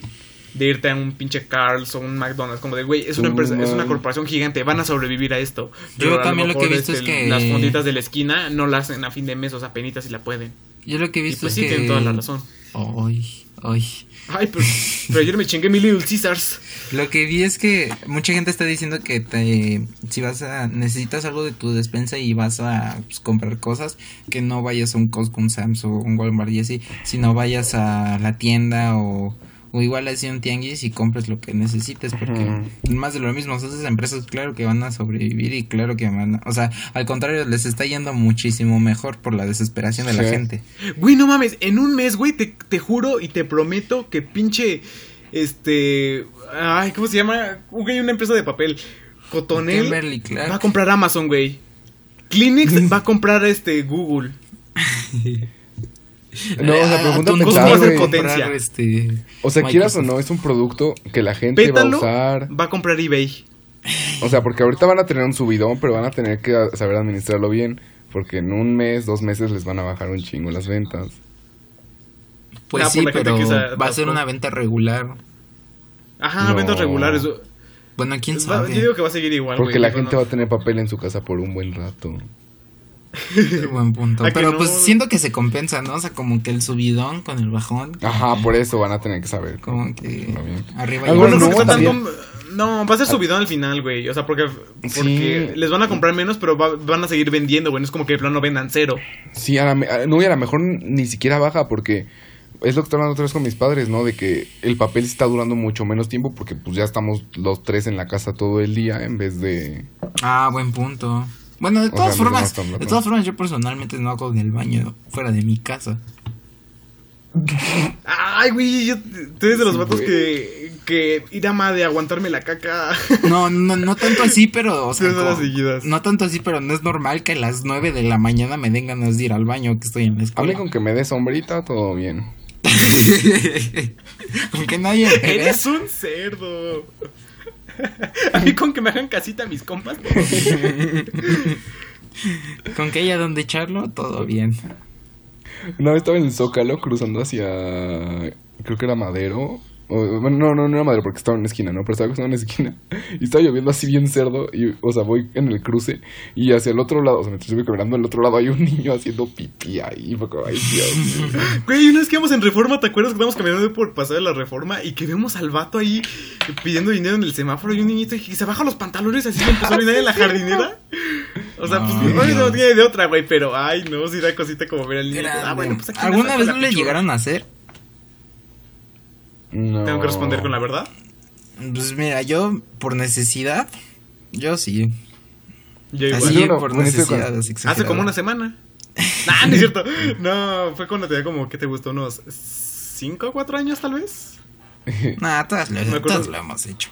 de irte a un pinche Carl's o un McDonald's. Como de, güey, es una empresa, es una corporación gigante, van a sobrevivir a esto.
Yo
a
también lo que he visto es
este,
que-
Las fonditas de la esquina no las hacen a fin de mes, o sea, penitas si la pueden.
Yo lo que he
Y
visto
pues
es
sí,
que...
tienen toda la razón.
Ay, ay.
Ay, pero, ayer me chingué mi Little Caesars.
Lo que vi es que mucha gente está diciendo que te, si vas a necesitas algo de tu despensa y vas a pues, comprar cosas, que no vayas a un Costco, un Samsung, un Walmart y así, sino vayas a la tienda o, o igual así un tianguis y compres lo que necesites, porque más de lo mismo, o sea, esas empresas claro que van a sobrevivir y claro que van a, o sea, al contrario, les está yendo muchísimo mejor por la desesperación de la gente.
Güey, no mames, en un mes, güey, te, te juro y te prometo que pinche. Este. Ay, ¿cómo se llama? Güey, una empresa de papel. Cotonel
Kimberly Clark.
va a comprar Amazon, güey. Kleenex va a comprar este Google.
No, o sea,
Ah,
pero ponte a
Tonto
Costco
pensar,
va a ser
güey.
potencia.
comprar, este,
O sea, quieras o no, es un producto que la gente
Pétalo
va a usar.
va a comprar eBay.
O sea, porque ahorita van a tener un subidón, pero van a tener que saber administrarlo bien. Porque en un mes, dos meses les van a bajar un chingo las ventas.
Pues
Ah,
sí, pero va a ser una venta regular.
Ajá,
No.
ventas regulares.
Bueno, quién
Va-
sabe.
yo digo que va a seguir igual,
Porque
güey,
la gente
no.
va a tener papel en su casa por un buen rato.
Buen punto.
¿A que
Pero
no?
pues siento que se compensa, ¿no? O sea, como que el subidón con el bajón.
Ajá, por eso van a tener que saber.
Como que arriba y
bueno, no,
está tanto- No, va a ser subidón al final, güey. O sea, porque, porque
Sí.
les van a comprar menos, pero va- van a seguir vendiendo, güey. No es como que de plano vendan cero.
Sí, a la, no, y a lo mejor ni siquiera baja porque es lo que estaba hablando otra vez con mis padres, ¿no? De que el papel está durando mucho menos tiempo porque pues ya estamos los tres en la casa todo el día en vez de...
Ah, buen punto. Bueno, de
O
todas
sea,
formas, de todas formas yo personalmente no hago en el baño fuera de mi casa.
Ay, güey, yo, tú eres de los
Sí,
vatos
güey.
que, que ir a ma de aguantarme la caca.
No, no, no tanto así, pero o sea,
Tres horas
como-
seguidas.
no tanto así, pero no es normal que a las 9 de la mañana me den ganas de ir al baño que estoy en la
Hable
escuela.
con que me dé sombrita, todo bien.
con que nadie.
Eres un cerdo. A mí con que me hagan casita mis compas.
Con que haya donde echarlo, todo bien.
Una vez estaba en el Zócalo cruzando hacia... Creo que era Madero. O- bueno, no, no, no era Madero porque estaba en una esquina, ¿no? Pero estaba en una esquina. Y estaba lloviendo así bien cerdo. Y, o sea, voy en el cruce. Y hacia el otro lado, o sea, mientras estoy caminando al otro lado, hay un niño haciendo pipí ahí. Y fue como, ay, Dios.
Güey, una vez que íbamos en Reforma, ¿te acuerdas que estábamos caminando por pasar de la Reforma y que vemos al vato ahí pidiendo dinero en el semáforo y un niñito que se baja los pantalones así y empezó a orinar en la jardinera? O sea, pues
Ay,
no, no
Dios.
tiene de otra, güey, pero ay, no, sí da cosita como ver al niño. Ah, bueno, pues aquí
¿Alguna vez no le llegaron a hacer?
No.
Tengo que responder con la verdad.
Pues mira, yo por necesidad, yo sí.
Yo igual.
Así
Yo no,
por
con-
necesidad.
Hace como una semana. Ah, no es cierto. No, fue cuando tenía como, ¿qué te gustó? Unos 5 o 4 años tal vez.
Nah, todas lo,
Me
todas lo hemos hecho.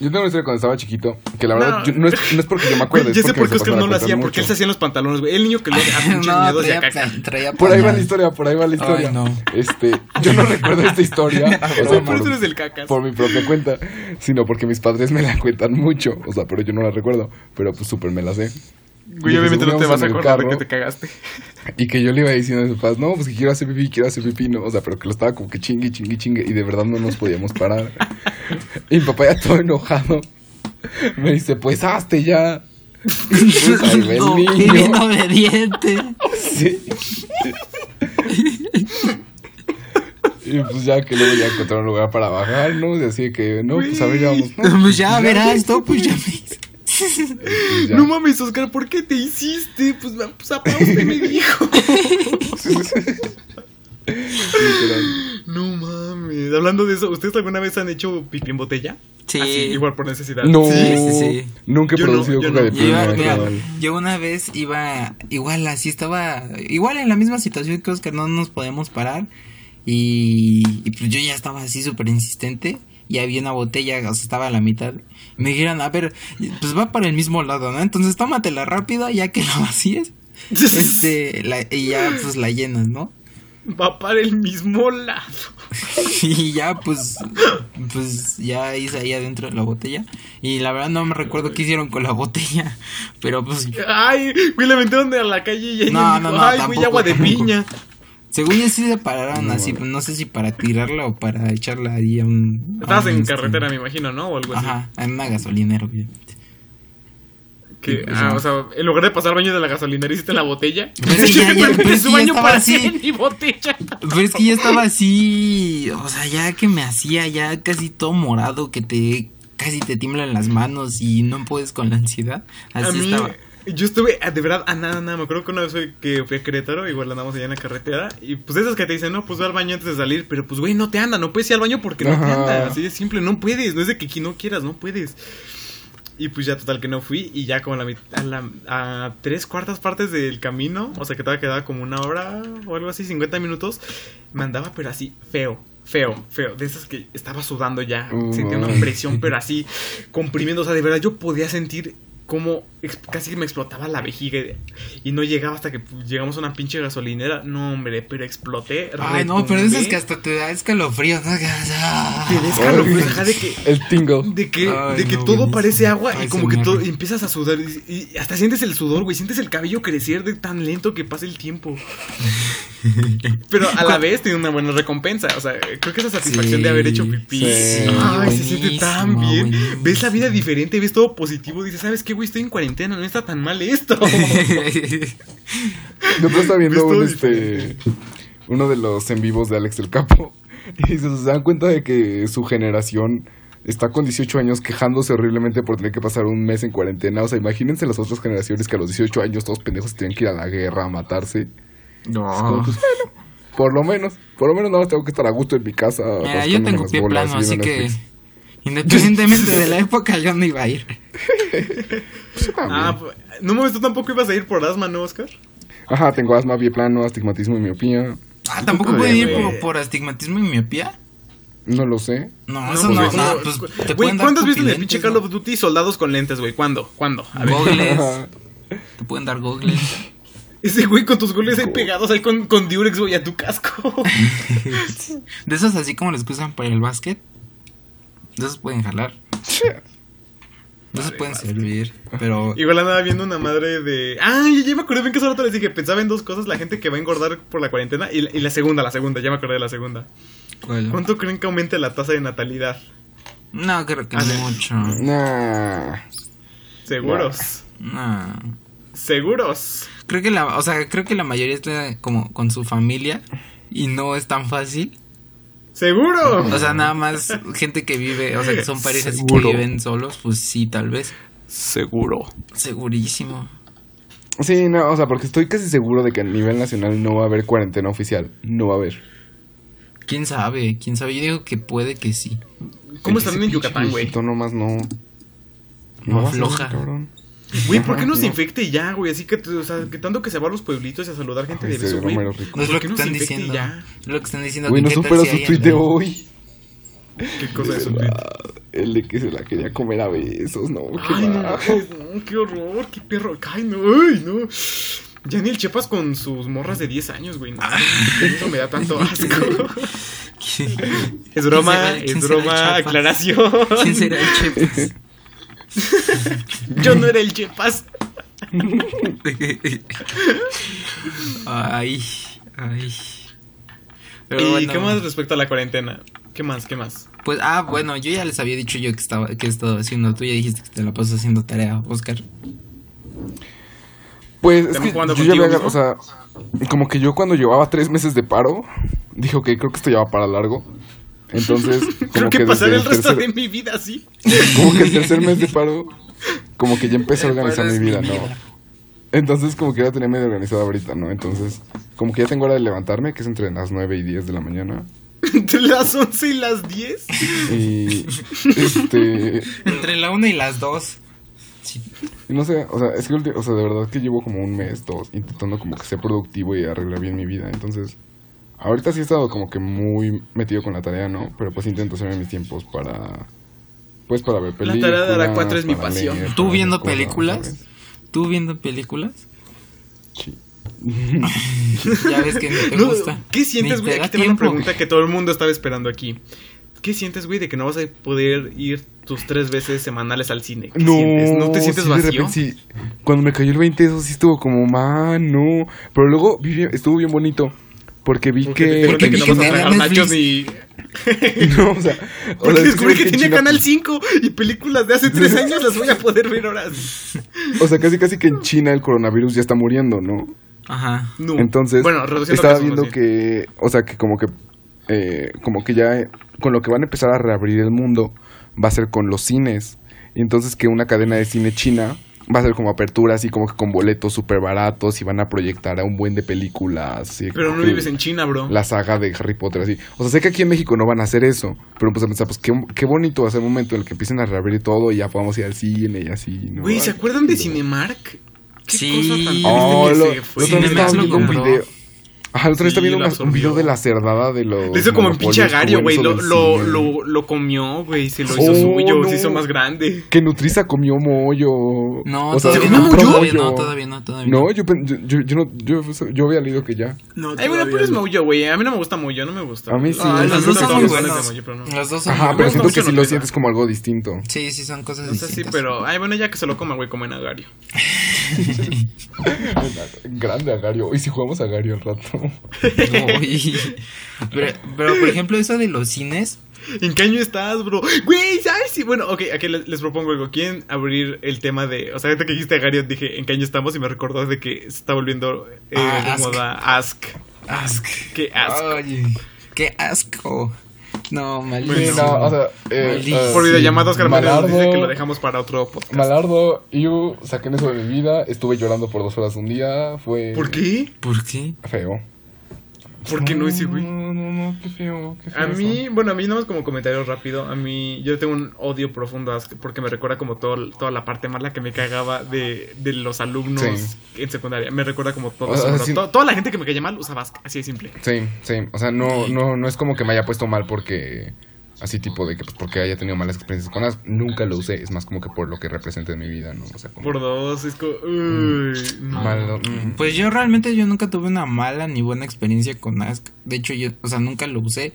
Yo tengo una historia cuando estaba chiquito. Que la verdad,
No.
yo- no, es, no es porque yo me es
ya sé
porque
por qué Oscar no lo hacía,
contar
porque él se
mucho.
hacía en los pantalones, güey. El niño que le a pinches
no, traía,
caca.
traía
Por ahí va la historia, por ahí va la historia.
Ay, no.
Este, yo no recuerdo esta historia. o sea,
por
por,
eso eres del cacas.
por mi propia cuenta, sino porque mis padres me la cuentan mucho. O sea, pero yo no la recuerdo. Pero pues súper me la sé.
Güey, obviamente no te vas a acordar de
carro.
que te cagaste.
Y que yo le iba diciendo a mis papás, no, pues que quiero hacer pipí, quiero hacer pipí, no. O sea, pero que lo estaba como que chingue, chingue, chingue. Y de verdad no nos podíamos parar. y mi papá ya todo enojado. Me dice, pues hazte ya. Pues ahí va el
No,
niño.
bien obediente.
Sí. Y pues ya que luego ya encontraron un lugar para bajar, ¿no? Y así que, no, pues a ver, ya vamos. ¿no?
Pues ya verás, ¿no? Pues ya me.
Pues.
No mames, Oscar, ¿por qué te hiciste? Pues, pues aplauste, me dijo. No mames. Hablando de eso, ¿ustedes alguna vez han hecho pipí en botella?
Sí.
Así, igual por necesidad.
No,
Sí, sí, sí.
nunca he
Yo
producido coca
no.
de piña.
mira, yo una vez iba, igual así estaba, igual en la misma situación que Oscar, no nos podíamos parar y, y pues yo ya estaba así súper insistente y había una botella, o sea, estaba a la mitad. Me dijeron, a ver, pues va para el mismo lado, ¿no? Entonces tómatela rápido ya que la vacíes este, la- y ya pues la llenas, ¿no?
Va para el mismo lado.
Y ya pues, pues ya hice ahí adentro de la botella y la verdad no me recuerdo qué hicieron con la botella, pero pues
Ay, güey, la aventaron de la calle y
No,
dijo,
no, no,
ay, güey,
tampoco,
agua de piña.
Según yo sí se pararon
No,
así,
bueno.
no sé si para tirarla o para echarla ahí a un... a
Estabas
un,
en
este,
carretera, me imagino, ¿no? O algo así.
Ajá, en una gasolinera, obviamente.
Que,
Y pues,
ah,
no.
o sea, en lugar de pasar baño de la gasolinera, hiciste la botella.
Pero es que ya- ya- pero es
su
que ya
baño
estaba
para
así.
mi botella.
Pero es que ya estaba así, o sea, ya que me hacía ya casi todo morado, que te casi te tiemblan las manos y no puedes con la ansiedad.
A
Así
mí,
estaba.
Yo estuve, ah, de verdad, a nada, nada. Me acuerdo que una vez que fui a Querétaro, igual andamos allá en la carretera. Y pues esas que te dicen, no, pues ve al baño antes de salir. Pero pues, güey, no te anda, no puedes ir al baño porque no te anda. Así de simple, no puedes. No es de que aquí no quieras, no puedes. Y pues ya total que no fui. Y ya como a, la, a, la- a tres cuartas partes del camino, o sea que todavía quedaba como una hora o algo así, 50 minutos, me andaba, pero así, feo. Feo, feo, de esas que estaba sudando ya,
Uh,
sentía una presión, pero así, comprimiendo, o sea, de verdad yo podía sentir como ex- casi me explotaba la vejiga y- no llegaba hasta que llegamos a una pinche gasolinera. No, hombre, pero exploté.
Ay, no, pero eso es que hasta te da escalofrío, ¿no?
Te da escalofríos, ajá, de que
El tingle.
de que,
Ay,
de que
no,
todo
buenísimo.
parece agua y
Ay,
como que todo empiezas a sudar y, y hasta sientes el sudor, güey, sientes el cabello crecer de tan lento que pasa el tiempo. Pero a la vez tiene una buena recompensa. O sea, creo que esa satisfacción
Sí,
de haber hecho pipí.
sí,
Ay, se siente tan bien.
buenísimo.
Ves la vida diferente, ves todo positivo. Dices, ¿sabes qué, güey? Estoy en cuarentena, no está tan mal esto.
Yo estaba viendo un, este, uno de los en vivos de Alex del Capo. Y dice, se dan cuenta de que su generación está con 18 años quejándose horriblemente por tener que pasar un mes en cuarentena. O sea, imagínense las otras generaciones que a los 18 años todos pendejos tienen que ir a la guerra a matarse. Como,
No.
pues, bueno, por lo menos, por lo menos nada más tengo que estar a gusto en mi casa.
Mira, yo tengo pie
bolas
plano, así que
Netflix.
independientemente de la época yo no iba a ir.
Pues,
ah, pues, no mames, tú tampoco ibas a ir por asma, ¿no, Oscar?
Ajá, tengo asma, pie plano, astigmatismo y miopía.
Ah, tampoco pueden ir por, por astigmatismo y miopía.
No lo sé.
No,
No,
eso
pues,
no,
¿cómo?
no, pues te
Güey, ¿cuándo has visto en el pinche
¿no?
Call of Duty soldados con lentes, güey? ¿Cuándo? ¿Cuándo? A ver.
Gogles, te pueden dar gogles.
Ese güey con tus goles ahí pegados ahí con, con Durex, güey, a tu casco.
De esos así como los que usan para el básquet. De esos pueden jalar. De esos pueden servir. Pero
Igual andaba viendo una madre de. Ay, ya me acordé bien que rato les dije. Pensaba en dos cosas: la gente que va a engordar por la cuarentena y, la- y la segunda, la segunda, ya me acordé de la segunda.
¿cuál?
¿Cuánto creen que aumente la tasa de natalidad?
No, creo que no mucho.
Nah.
Seguros.
No.
Seguros.
Creo que la, o sea, creo que la mayoría está como con su familia y no es tan fácil.
¡Seguro!
O sea, nada más gente que vive, o sea, que son parejas que
Seguro.
viven solos, pues sí, tal vez.
Seguro.
Segurísimo.
Sí, no, o sea, porque estoy casi seguro de que a nivel nacional no va a haber cuarentena oficial. No va a haber.
¿Quién sabe? ¿Quién sabe? Yo digo que puede que sí.
¿Cómo están en Yucatán, güey?
viejito nomás no.
No afloja.
cabrón.
Güey, ¿por qué no se
No.
infecte y ya, güey? Así que, o sea, que tanto que se va a los pueblitos y a saludar gente de
Ese
beso, güey.
No es
¿Por
lo
qué
que
no
están diciendo.
ya?
Es lo que están diciendo.
Güey, no supera
si
su tweet de hoy.
¿Qué cosa
De
es un
El de que se la quería comer a besos, no. Qué
Ay, no, no, qué horror, qué perro. Ay, no, ay, no. Ya ni el Chepas con sus morras de 10 años, güey. No, eso me da tanto asco. Es broma, es broma, aclaración.
¿Quién será el Chepas?
Yo no era el Chepas.
ay, ay. Pero
¿Y
bueno,
qué más respecto a la cuarentena? ¿Qué más, qué más?
Pues, ah, bueno, yo ya les había dicho yo que estaba, que he estado haciendo. Tú ya dijiste que te la pasas haciendo tarea, Oscar.
Pues es
¿También
que yo ya había, o sea, como que yo cuando llevaba tres meses de paro, dije, ok, creo que esto ya va para largo. Entonces, como
Creo que,
que
pasaré
desde
el resto
tercer-
de mi vida así.
como que el tercer mes de paro, como que ya empecé a
El
organizar mi vida, ¿no? Entonces, como que ya tenía medio organizado ahorita, ¿no? Entonces, como que ya tengo hora de levantarme, que es entre las 9 y 10 de la mañana.
Entre las 11 y las 10.
Y, este,
Entre la una y las dos. Sí.
no sé, o sea, es que, o sea, de verdad que llevo como un mes, dos, intentando como que ser productivo y arreglar bien mi vida. Entonces, ahorita sí he estado como que muy metido con la tarea, ¿no? Pero pues intento hacerme mis tiempos para, pues para ver
La
películas.
tarea de la cuatro es mi pasión.
leer,
¿Tú viendo
cosas,
películas?
¿sabes?
¿Tú viendo películas?
Sí.
Ya ves que ni te
No,
gusta.
¿Qué sientes, güey?
te
Aquí te va una pregunta que todo el mundo estaba esperando aquí. ¿Qué sientes, güey, de que no vas a poder ir tus tres veces semanales al cine? ¿Qué
No,
sientes? ¿No te sientes
sí, de
vacío?
repente sí. Cuando me cayó el 20, eso sí estuvo como, man, no. Pero luego estuvo bien bonito. Porque vi
Porque
que.
te diste cuenta
que
que no vas a
"Nada,
tragar nachos
Netflix".
ni...
no, o sea. o
Porque
sea,
descubrí que
en
tenía
China-
Canal 5 y películas de hace tres años las voy a poder ver ahora.
O sea, casi casi que en China el coronavirus ya está muriendo, ¿no?
Ajá.
No.
Entonces,
bueno,
estaba viendo
bien.
que, o sea, que como que, eh, como que ya, eh, con lo que van a empezar a reabrir el mundo, va a ser con los cines. Y entonces que una cadena de cine china va a ser como apertura, así como que con boletos súper baratos y van a proyectar a un buen de películas. así
Pero
como
no
que
vives en China, bro.
La saga de Harry Potter, así. O sea, sé que aquí en México no van a hacer eso, pero pues a pensar, pues qué, qué bonito va a ser un momento en el que empiecen a reabrir todo y ya podamos ir al cine y así. ¿no?
Güey, ¿se acuerdan de. Cinemark? ¿Qué
Sí.
cosa tan triste
Oh,
que
lo,
se fue?
estaba
lo
un
compró.
video. Ajá, el otro día estaba
Sí,
viendo
lo
una- un
absorbió.
video de la cerdada de los.
Le hizo como en pinche agario, güey. Lo, lo, lo, lo comió, güey. Se lo hizo
Oh,
suyo,
no.
se hizo más grande.
Que Nutriza comió mollo.
No,
O sea,
todavía,
¿se
no, todavía
mollo.
no, todavía no, todavía
No, yo, yo, yo, yo no, yo, yo había leído que ya.
no.
Ay, bueno, pero es Moyo, güey. A mí no me gusta Moyo, no me gusta.
A mí sí.
Los
me
dos son muy
no.
Los dos son
Ajá, pero siento que sí lo sientes como algo distinto.
Sí, sí, son cosas
sea, sí,
distintas.
pero. Ay, bueno, ya que se lo coma, güey, como en agario.
Grande Agario. ¿Y si jugamos Agario al rato?
Uy. Pero, pero, por ejemplo, eso de los cines.
¿En qué año estás, bro? Güey, ¿sabes? Sí, bueno, ok, aquí les, les propongo algo. ¿Quieren abrir el tema de. O sea, ahorita que dijiste a Gary, dije en qué año estamos y me recordó de que se está volviendo eh,
Ah,
de
Ask.
moda Ask.
Ask.
Qué asco.
Ay, qué asco. No,
Sí,
malísimo.
no, o sea, eh,
Malísimo.
eh,
Por videollamada, Oscar Méndez nos dice que lo dejamos para otro podcast.
Malardo, yo saqué eso de mi vida, estuve llorando por dos horas un día, fue
¿Por qué?
¿Por qué?
feo.
¿Por qué no ese güey?
No, no, no, qué feo, qué feo
A mí,
eso.
bueno, a mí nada más como comentario rápido, a mí yo tengo un odio profundo porque me recuerda como todo, toda la parte mala que me cagaba de, de los alumnos
Sí.
en secundaria. Me recuerda como todo
O sea,
eso,
sí.
to- Toda la gente que me caía mal usaba Ask, así de simple.
Sí, sí, o sea, no, no, no es como que me haya puesto mal porque, así tipo de que, pues, porque haya tenido malas experiencias con Ask, nunca lo usé, es más como que por lo que representa en mi vida, ¿no? O sea, como...
Por dos, es como... Uy, no.
Mal- mm,
Pues yo realmente yo nunca tuve una mala ni buena experiencia con Ask. De hecho, yo, o sea, nunca lo usé.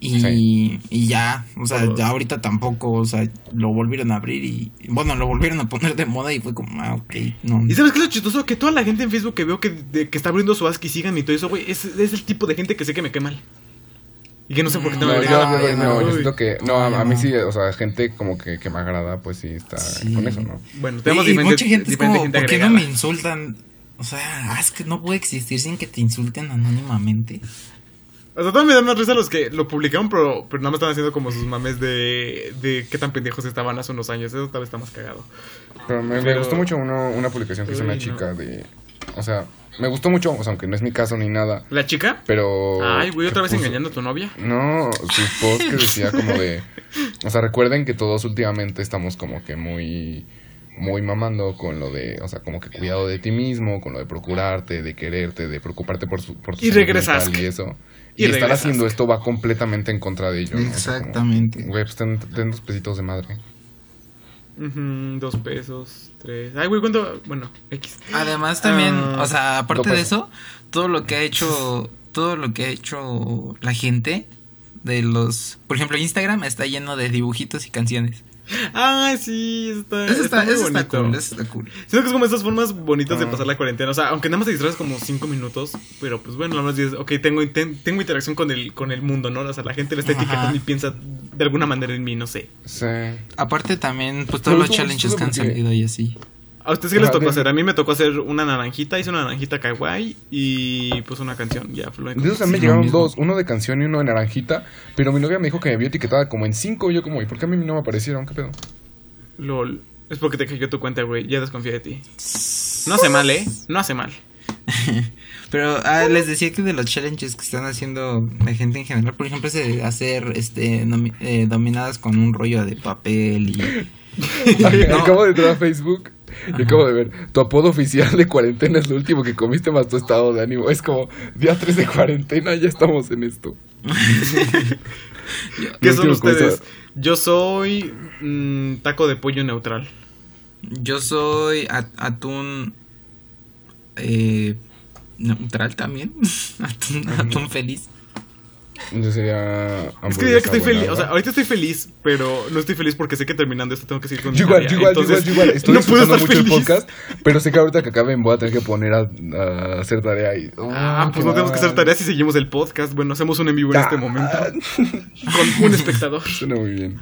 Y,
Sí.
y ya, o sea, ya ahorita tampoco, o sea, lo volvieron a abrir y, bueno, lo volvieron a poner de moda y fue como, ah, ok, no.
¿Y sabes qué es lo chistoso? Que toda la gente en Facebook que veo que, de- que está abriendo su Ask y sigan y todo eso, güey, es, es el tipo de gente que sé que me cae mal. Y que no sé por qué tengo
No,
que
yo,
no,
yo- no, siento que, no, a, a mí sí, o sea, gente como que, que me agrada, pues sí está
Sí.
con eso, ¿no?
Bueno,
Y,
tenemos
y
diferente,
mucha gente es como,
gente
¿por qué no me insultan? O sea, Ask no puede existir sin que te insulten anónimamente.
O sea, todavía me dan más risa los que lo publicaron, pero, pero nada más están haciendo como sus mames de, de qué tan pendejos estaban hace unos años. Eso tal vez está más cagado.
Pero me, me gustó mucho uno- una publicación que hizo una
no.
chica de, o sea, me gustó mucho, o sea, aunque no es mi caso ni nada,
¿La chica?
pero...
Ay, güey, otra vez
puso-
engañando a tu novia.
No, su post que decía como de... O sea, recuerden que todos últimamente estamos como que muy... Muy mamando con lo de... O sea, como que cuidado de ti mismo, con lo de procurarte, de quererte, de preocuparte por, su, por tu
Y regresas.
y eso.
Y
Y, estar haciendo esto va completamente en contra de ello. ¿no? O sea, como,
Exactamente.
Güey, pues ten, ten dos pesitos de madre.
Dos pesos, tres. Ay, güey, ¿cuánto? Bueno, X.
Además también,
Ah,
o sea, aparte de eso, todo lo que ha hecho, todo lo que ha hecho la gente de los, por ejemplo, Instagram está lleno de dibujitos y canciones.
Ay, sí, está,
Eso está,
muy
eso está
bonito.
cool, eso está cool.
Siento que es como estas formas bonitas de
Ah.
pasar la cuarentena. O sea, aunque nada más te distraes como cinco minutos, pero pues bueno, nada más dices, ok, tengo, ten- tengo interacción con el, con el mundo, ¿no? O sea, la gente le está
Ajá.
etiquetando y piensa de alguna manera en mí, no sé.
Sí.
Aparte también, pues todos los challenges que han salido y así.
¿A ustedes qué les tocó hacer? A mí me tocó hacer una naranjita, hice una naranjita kawaii y pues una canción, ya fue.
De esos a mí me
Sí,
llegaron dos, uno de canción y uno de naranjita, pero mi novia me dijo que me vio etiquetada como en cinco, y yo como, ¿y por qué a mí no me aparecieron? ¿Qué pedo?
LOL. Es porque te cayó tu cuenta, güey. Ya desconfía de ti. No hace mal, ¿eh? No hace mal.
Pero ah, les decía que de los challenges que están haciendo la gente en general, por ejemplo, ese de hacer este eh, dominadas con un rollo de papel y No.
Acabo de entrar a Facebook y acabo de ver, tu apodo oficial de cuarentena es lo último que comiste más tu estado de ánimo. Es como, día 3 de cuarentena, ya estamos en esto.
¿Qué son ustedes? Yo soy mm, taco de pollo neutral.
yo soy at- atún eh, neutral también, atún, atún feliz.
Yo sería...
Es que diría que estoy feliz. O sea, ahorita estoy feliz, pero no estoy feliz porque sé que terminando esto tengo que seguir con mi
igual,
tarea.
yo igual, yo igual,
Entonces,
yo igual. Estoy
no puedo
disfrutando
estar
mucho el
feliz.
podcast, pero sé que ahorita que acaben voy a tener que poner a, a hacer tarea y... oh,
Ah, pues no tenemos que hacer
mal.
tareas si seguimos el podcast. Bueno, hacemos un en vivo en
Ah.
este momento. Con un espectador.
Suena muy bien.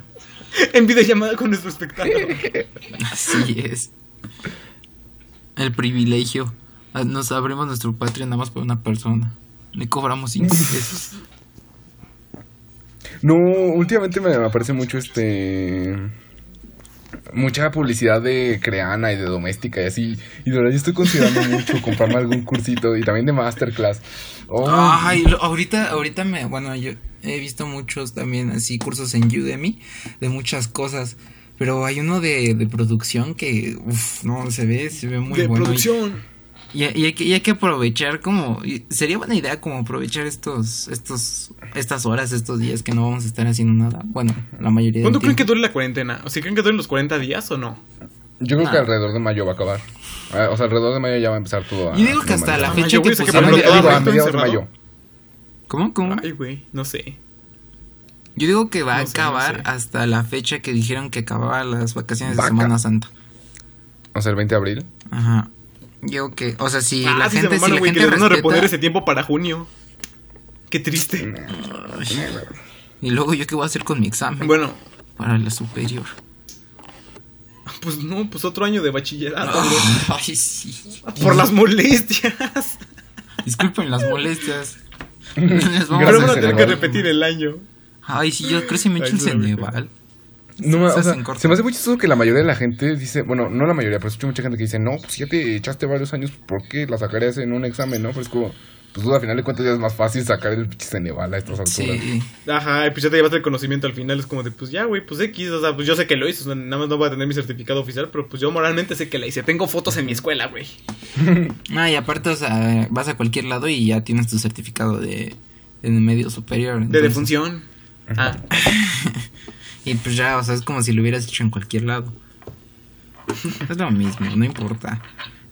En videollamada con nuestro espectador.
Así es. El privilegio. Ah, Nos abrimos nuestro Patreon nada más por una persona. Le cobramos 5 pesos.
No, últimamente me aparece mucho este. Mucha publicidad de Creana y de Doméstica y así. Y de verdad yo estoy considerando mucho comprarme algún cursito y también de Masterclass. Oh,
Ay, ahorita, ahorita me, bueno, yo he visto muchos también así cursos en Udemy de muchas cosas. Pero hay uno de, de producción que, uff, no, se ve, se ve muy
de
bueno. y-
producción.
Y, y hay que, y hay que aprovechar como, sería buena idea como aprovechar estos, estos, estas horas, estos días que no vamos a estar haciendo nada. Bueno, la mayoría
¿Cuánto creen que dure la cuarentena? ¿O sea, creen que duren los 40 días o no?
yo creo que
Ah.
alrededor de mayo va a acabar. Ah, O sea, alrededor de mayo ya va a empezar todo a.
Yo digo que hasta la
Ah,
fecha que
a
pusieron
digo, mediados de mayo.
¿Cómo? ¿Cómo?
Ay, güey, no sé.
Yo digo que va a
No sé, no
acabar
sé.
hasta la fecha que dijeron que acababa las vacaciones de. Semana Santa.
O sea, el 20 de abril.
Ajá. Yo que, o sea, si
ah,
la
sí,
gente,
se
si
mamaron,
la
güey, que
gente
a
respeta,
reponer ese tiempo para junio. Qué triste.
y luego yo qué voy a hacer con mi examen
Bueno,
para la superior.
pues no, pues otro año de bachillerato.
Ay, sí.
Por las molestias.
Disculpen las molestias. Les vamos
Pero a
a-
tener que repetir el año.
Ay, sí, yo creo que se me echa
güey.
Ceneval.
No,
Se
o sea,
cortos.
se me hace muy chistoso que la mayoría de la gente dice, bueno, no la mayoría, pero escucho mucha gente que dice, no, pues ya te echaste varios años, ¿por qué la sacarías en un examen, no? Pero es como, pues duda, al final de cuentas ya es más fácil sacar el pinche Ceneval a estas alturas.
Sí.
Ajá, y pues ya te llevaste el conocimiento al final. Es como de, pues ya, güey, pues X. O sea, pues yo sé que lo hice. o sea, nada más no voy a tener mi certificado oficial, pero pues yo moralmente sé que la hice. Tengo fotos en mi escuela, güey.
Ah, y aparte, o sea, vas a cualquier lado y ya tienes tu certificado de, de medio superior.
De defunción. Ah,
Y pues ya, o sea, es como si lo hubieras hecho en cualquier lado. Es lo mismo, no importa.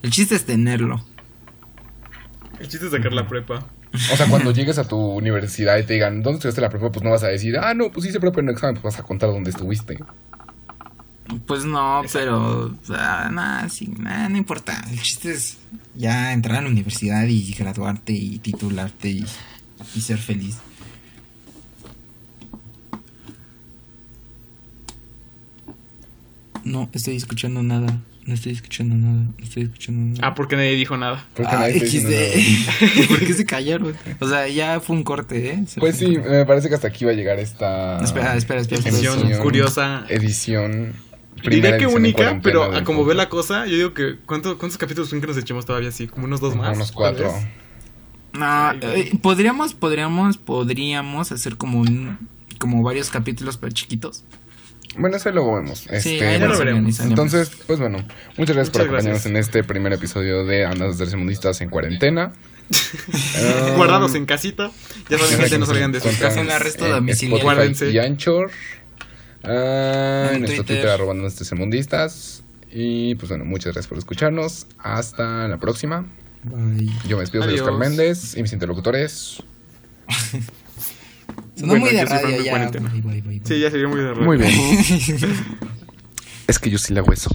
El chiste es tenerlo.
el chiste es sacar la prepa.
O sea, cuando llegues a tu universidad y te digan, ¿dónde estudiaste la prepa? Pues no vas a decir, ah, no, pues hice prepa en un examen, pues vas a contar dónde estuviste.
Pues no, pero. ah, nah, sí, nah, no importa. El chiste es ya entrar a la universidad y graduarte y titularte y, y ser feliz. No estoy escuchando nada. No estoy escuchando nada. No estoy escuchando nada.
Ah, porque nadie dijo nada.
Porque
Ah,
nadie diciendo nada.
XD. ¿Por qué se callaron? O sea, ya fue un corte, ¿eh? Se
Pues sí, me parece que hasta aquí va a llegar esta...
Espera, espera, espera. espera.
Edición
Edición.
curiosa.
Edición.
Diría
primera
que única, pero a como ve la cosa, yo digo que. ¿cuánto- ¿Cuántos capítulos creen que nos echemos todavía así? Como unos dos más.
Unos cuatro.
No,
güey.
eh, podríamos, podríamos, podríamos hacer como un, como varios capítulos pero chiquitos.
Bueno, eso luego vemos.
Sí,
Este,
ahí
ya
bueno,
lo veremos.
Entonces, pues bueno, muchas gracias por acompañarnos
gracias.
en este primer episodio de Andas Tercermundistas en cuarentena. Um,
Guardados en casita. Ya saben, gente, no salgan de sus
encuentran
casas.
En arresto domiciliario.
Spotify
Guárdense.
Y Anchor. Ah,
En
en nuestro
Twitter.
Twitter, arroba Andas Tercermundistas. Y pues bueno, muchas gracias por escucharnos. Hasta la próxima.
Bye.
Yo me despido, soy
Adiós.
Oscar Méndez y mis interlocutores.
Sonó
Bueno,
muy de radio ya. Bye, bye, bye.
Sí, ya sería muy de
Muy bien. es que yo sí le hago eso.